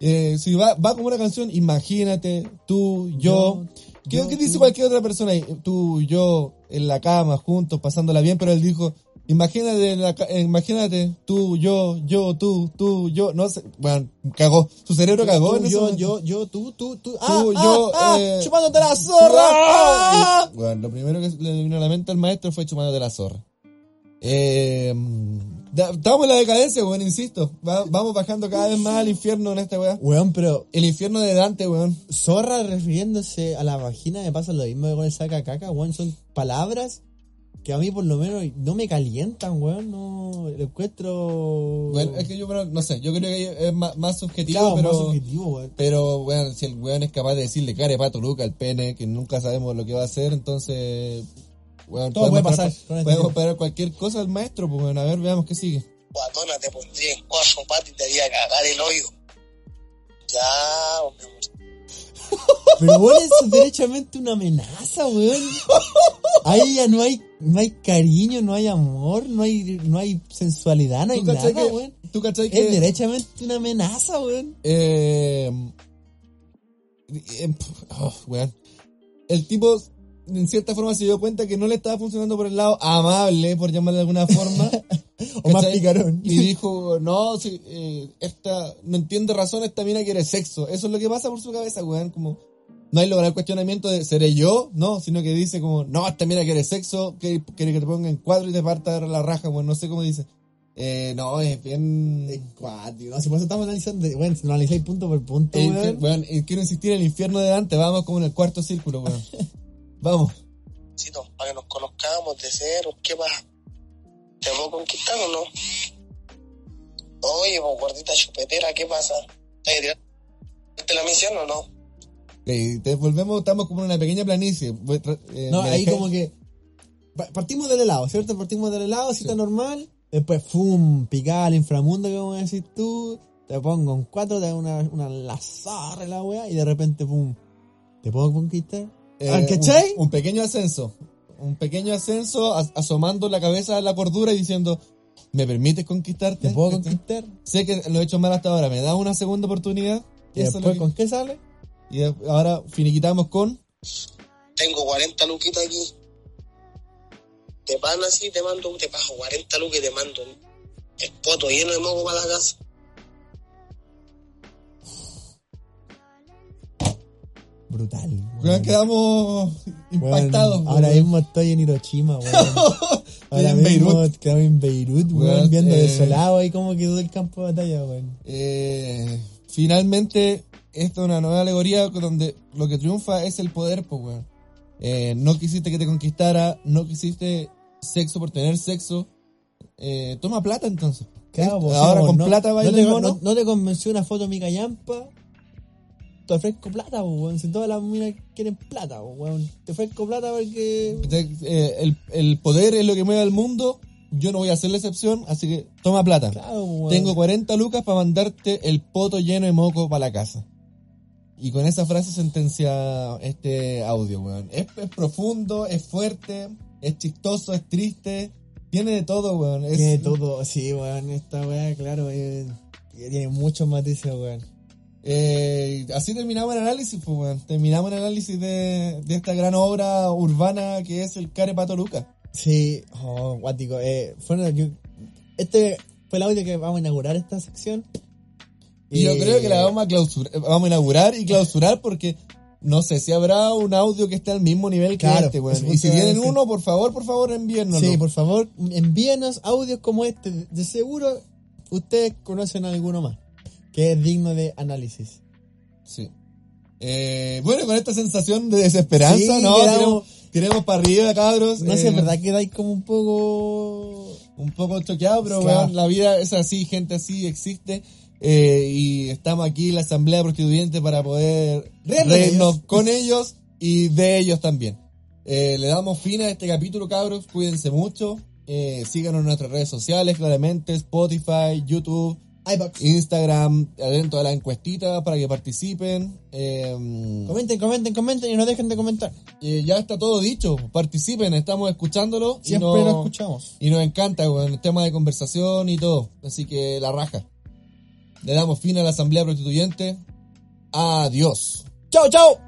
eh, si va, va como una canción, imagínate, tú, yo. ¿Qué, yo, qué dice tú. cualquier otra persona ahí? Tú, yo, en la cama, juntos, pasándola bien, pero él dijo, imagínate, la eh, imagínate, tú, yo, yo, tú, tú, yo, no sé, bueno, cagó, su cerebro cagó Tú, en yo, yo, yo, tú, tú, tú. Ah, Tú, ah, yo, ah, eh, chupándote la zorra. Ah. Y, bueno, lo primero que le vino a la mente al maestro fue chumándote la zorra. Eh, estamos en la decadencia, weón, insisto. Va- vamos bajando cada vez más al infierno en esta weá. Weón, pero El infierno de Dante, weón. zorra refiriéndose a la vagina me pasa lo mismo que con el saca caca, weón. Son palabras que a mí por lo menos no me calientan, weón. No lo encuentro. Bueno, es que yo, bueno, no sé, yo creo que es más, más subjetivo, Claro, pero... más subjetivo, weón. Pero, weón, si el weón es capaz de decirle care pato luca al pene, que nunca sabemos lo que va a hacer, entonces... Weón, Todo puede pasar este Podemos esperar cualquier cosa al maestro, pues bueno, a ver, veamos qué sigue. Guatona, te pondría en cuatro patas y te haría cagar el hoyo. Ya, hombre. Pero bueno, eso es derechamente una amenaza, weón. Ahí ya no hay, no hay cariño, no hay amor, no hay, no hay sensualidad, no hay ¿Tú cachai nada, que- weón. ¿Tú que Es derechamente una amenaza, weón. Eh, oh, weón. El tipo, en cierta forma, se dio cuenta que no le estaba funcionando por el lado amable, por llamarle de alguna forma. O más picarón. Y dijo, no, si, eh, esta, no entiende razón, esta mina quiere sexo. Eso es lo que pasa por su cabeza, weón. Como, no hay lograr el cuestionamiento de, ¿seré yo? No, sino que dice como, no, esta mina quiere sexo, que quiere que te ponga en cuadro y te parta la raja, weón. No sé cómo dice. Eh, no, es bien... Cuatro, no, si por eso estamos analizando, bueno, si lo analizáis punto por punto, Eh, weón. weón, eh, quiero insistir en el infierno de Dante, vamos como en el cuarto círculo, weón. vamos. Chito, para que nos conozcamos de cero, ¿qué pasa? ¿Te puedo conquistar o no? Oye, pues gordita chupetera, ¿qué pasa? ¿Te la misión o no? Ok, te volvemos, estamos como en una pequeña planicie. Eh, No, ahí dejé- como que pa- partimos del helado, ¿cierto? Partimos del helado, cita normal, después fum, picada al inframundo, que vamos a decir tú, te pongo en cuatro, te hago una, una lazarra la weá, y de repente pum, ¿te puedo conquistar? eh, ¿Ah, ¿Cachai? Un, un pequeño ascenso. Un pequeño ascenso as- asomando la cabeza a la cordura y diciendo, ¿me permites conquistarte? ¿Te puedo conquistar? Sé que lo he hecho mal hasta ahora, ¿me da una segunda oportunidad? Y después, ¿con qué sale? Y ahora finiquitamos con... Tengo 40 luquitas aquí. Te pan así, te mando, te pago 40 lucas y te mando el poto lleno de moco para la casa. Brutal. Weón. quedamos impactados. Ahora mismo estoy en Hiroshima, weón. Ahora en mismo Beirut. Quedamos en Beirut, weón, Weón, viendo eh, desolado ahí cómo quedó el campo de batalla, weón. Eh, finalmente, esta es una nueva alegoría donde lo que triunfa es el poder, pues, weón. Eh, no quisiste que te conquistara, no quisiste sexo por tener sexo. Eh, toma plata entonces. Claro, Ahora con no- plata no baila te, el mono. no, no te convenció una foto de mi callampa. Te ofrezco plata, weón. Si todas las minas quieren plata, weón. Te ofrezco plata porque. Te- eh, el, el poder es lo que mueve al mundo. Yo no voy a hacer la excepción, así que toma plata. Claro. Tengo 40 lucas para mandarte el poto lleno de moco para la casa. Y con esa frase sentencia este audio, weón. Es, es profundo, es fuerte, es chistoso, es triste. Tiene de todo, weón. Es, Tiene todo, sí, weón. Esta weá, claro, eh, tiene muchos matices, weón. eh, así terminamos el análisis, pues, weón. Terminamos el análisis de, de esta gran obra urbana que es el Care Pato Lucas. Sí, oh, guático. Eh, bueno, yo- este fue el audio que vamos a inaugurar esta sección. Y yo Eh, creo que la vamos a clausurar, vamos a inaugurar y clausurar porque no sé si habrá un audio que esté al mismo nivel que este, weón. Y justo si tienen uno, por favor, por favor, envíennos. Sí, por favor, envíenos audios como este. De seguro ustedes conocen alguno más que es digno de análisis. Sí. Eh, bueno, con esta sensación de desesperanza, Sí, ¿no? Queremos, queremos para arriba, cabros. No sé, Eh, es verdad que dais como un poco. Un poco choqueado, pero Claro. weón, la vida es así, gente así existe. Eh, y estamos aquí en la Asamblea Prostituyente para poder Reírnos con ellos y de ellos también. Eh, le damos fin a este capítulo, cabros. Cuídense mucho. Eh, síganos en nuestras redes sociales, claramente. Spotify, YouTube, iBox. Instagram. Adentro de la encuestita para que participen. Eh, Comenten, comenten, comenten y no dejen de comentar. eh, ya está todo dicho. Participen, estamos escuchándolo. y Siempre no- lo escuchamos. y nos encanta, weón, el tema de conversación y todo. Así que la raja. Le damos fin a la Asamblea Constituyente. Adiós. Chao, chao.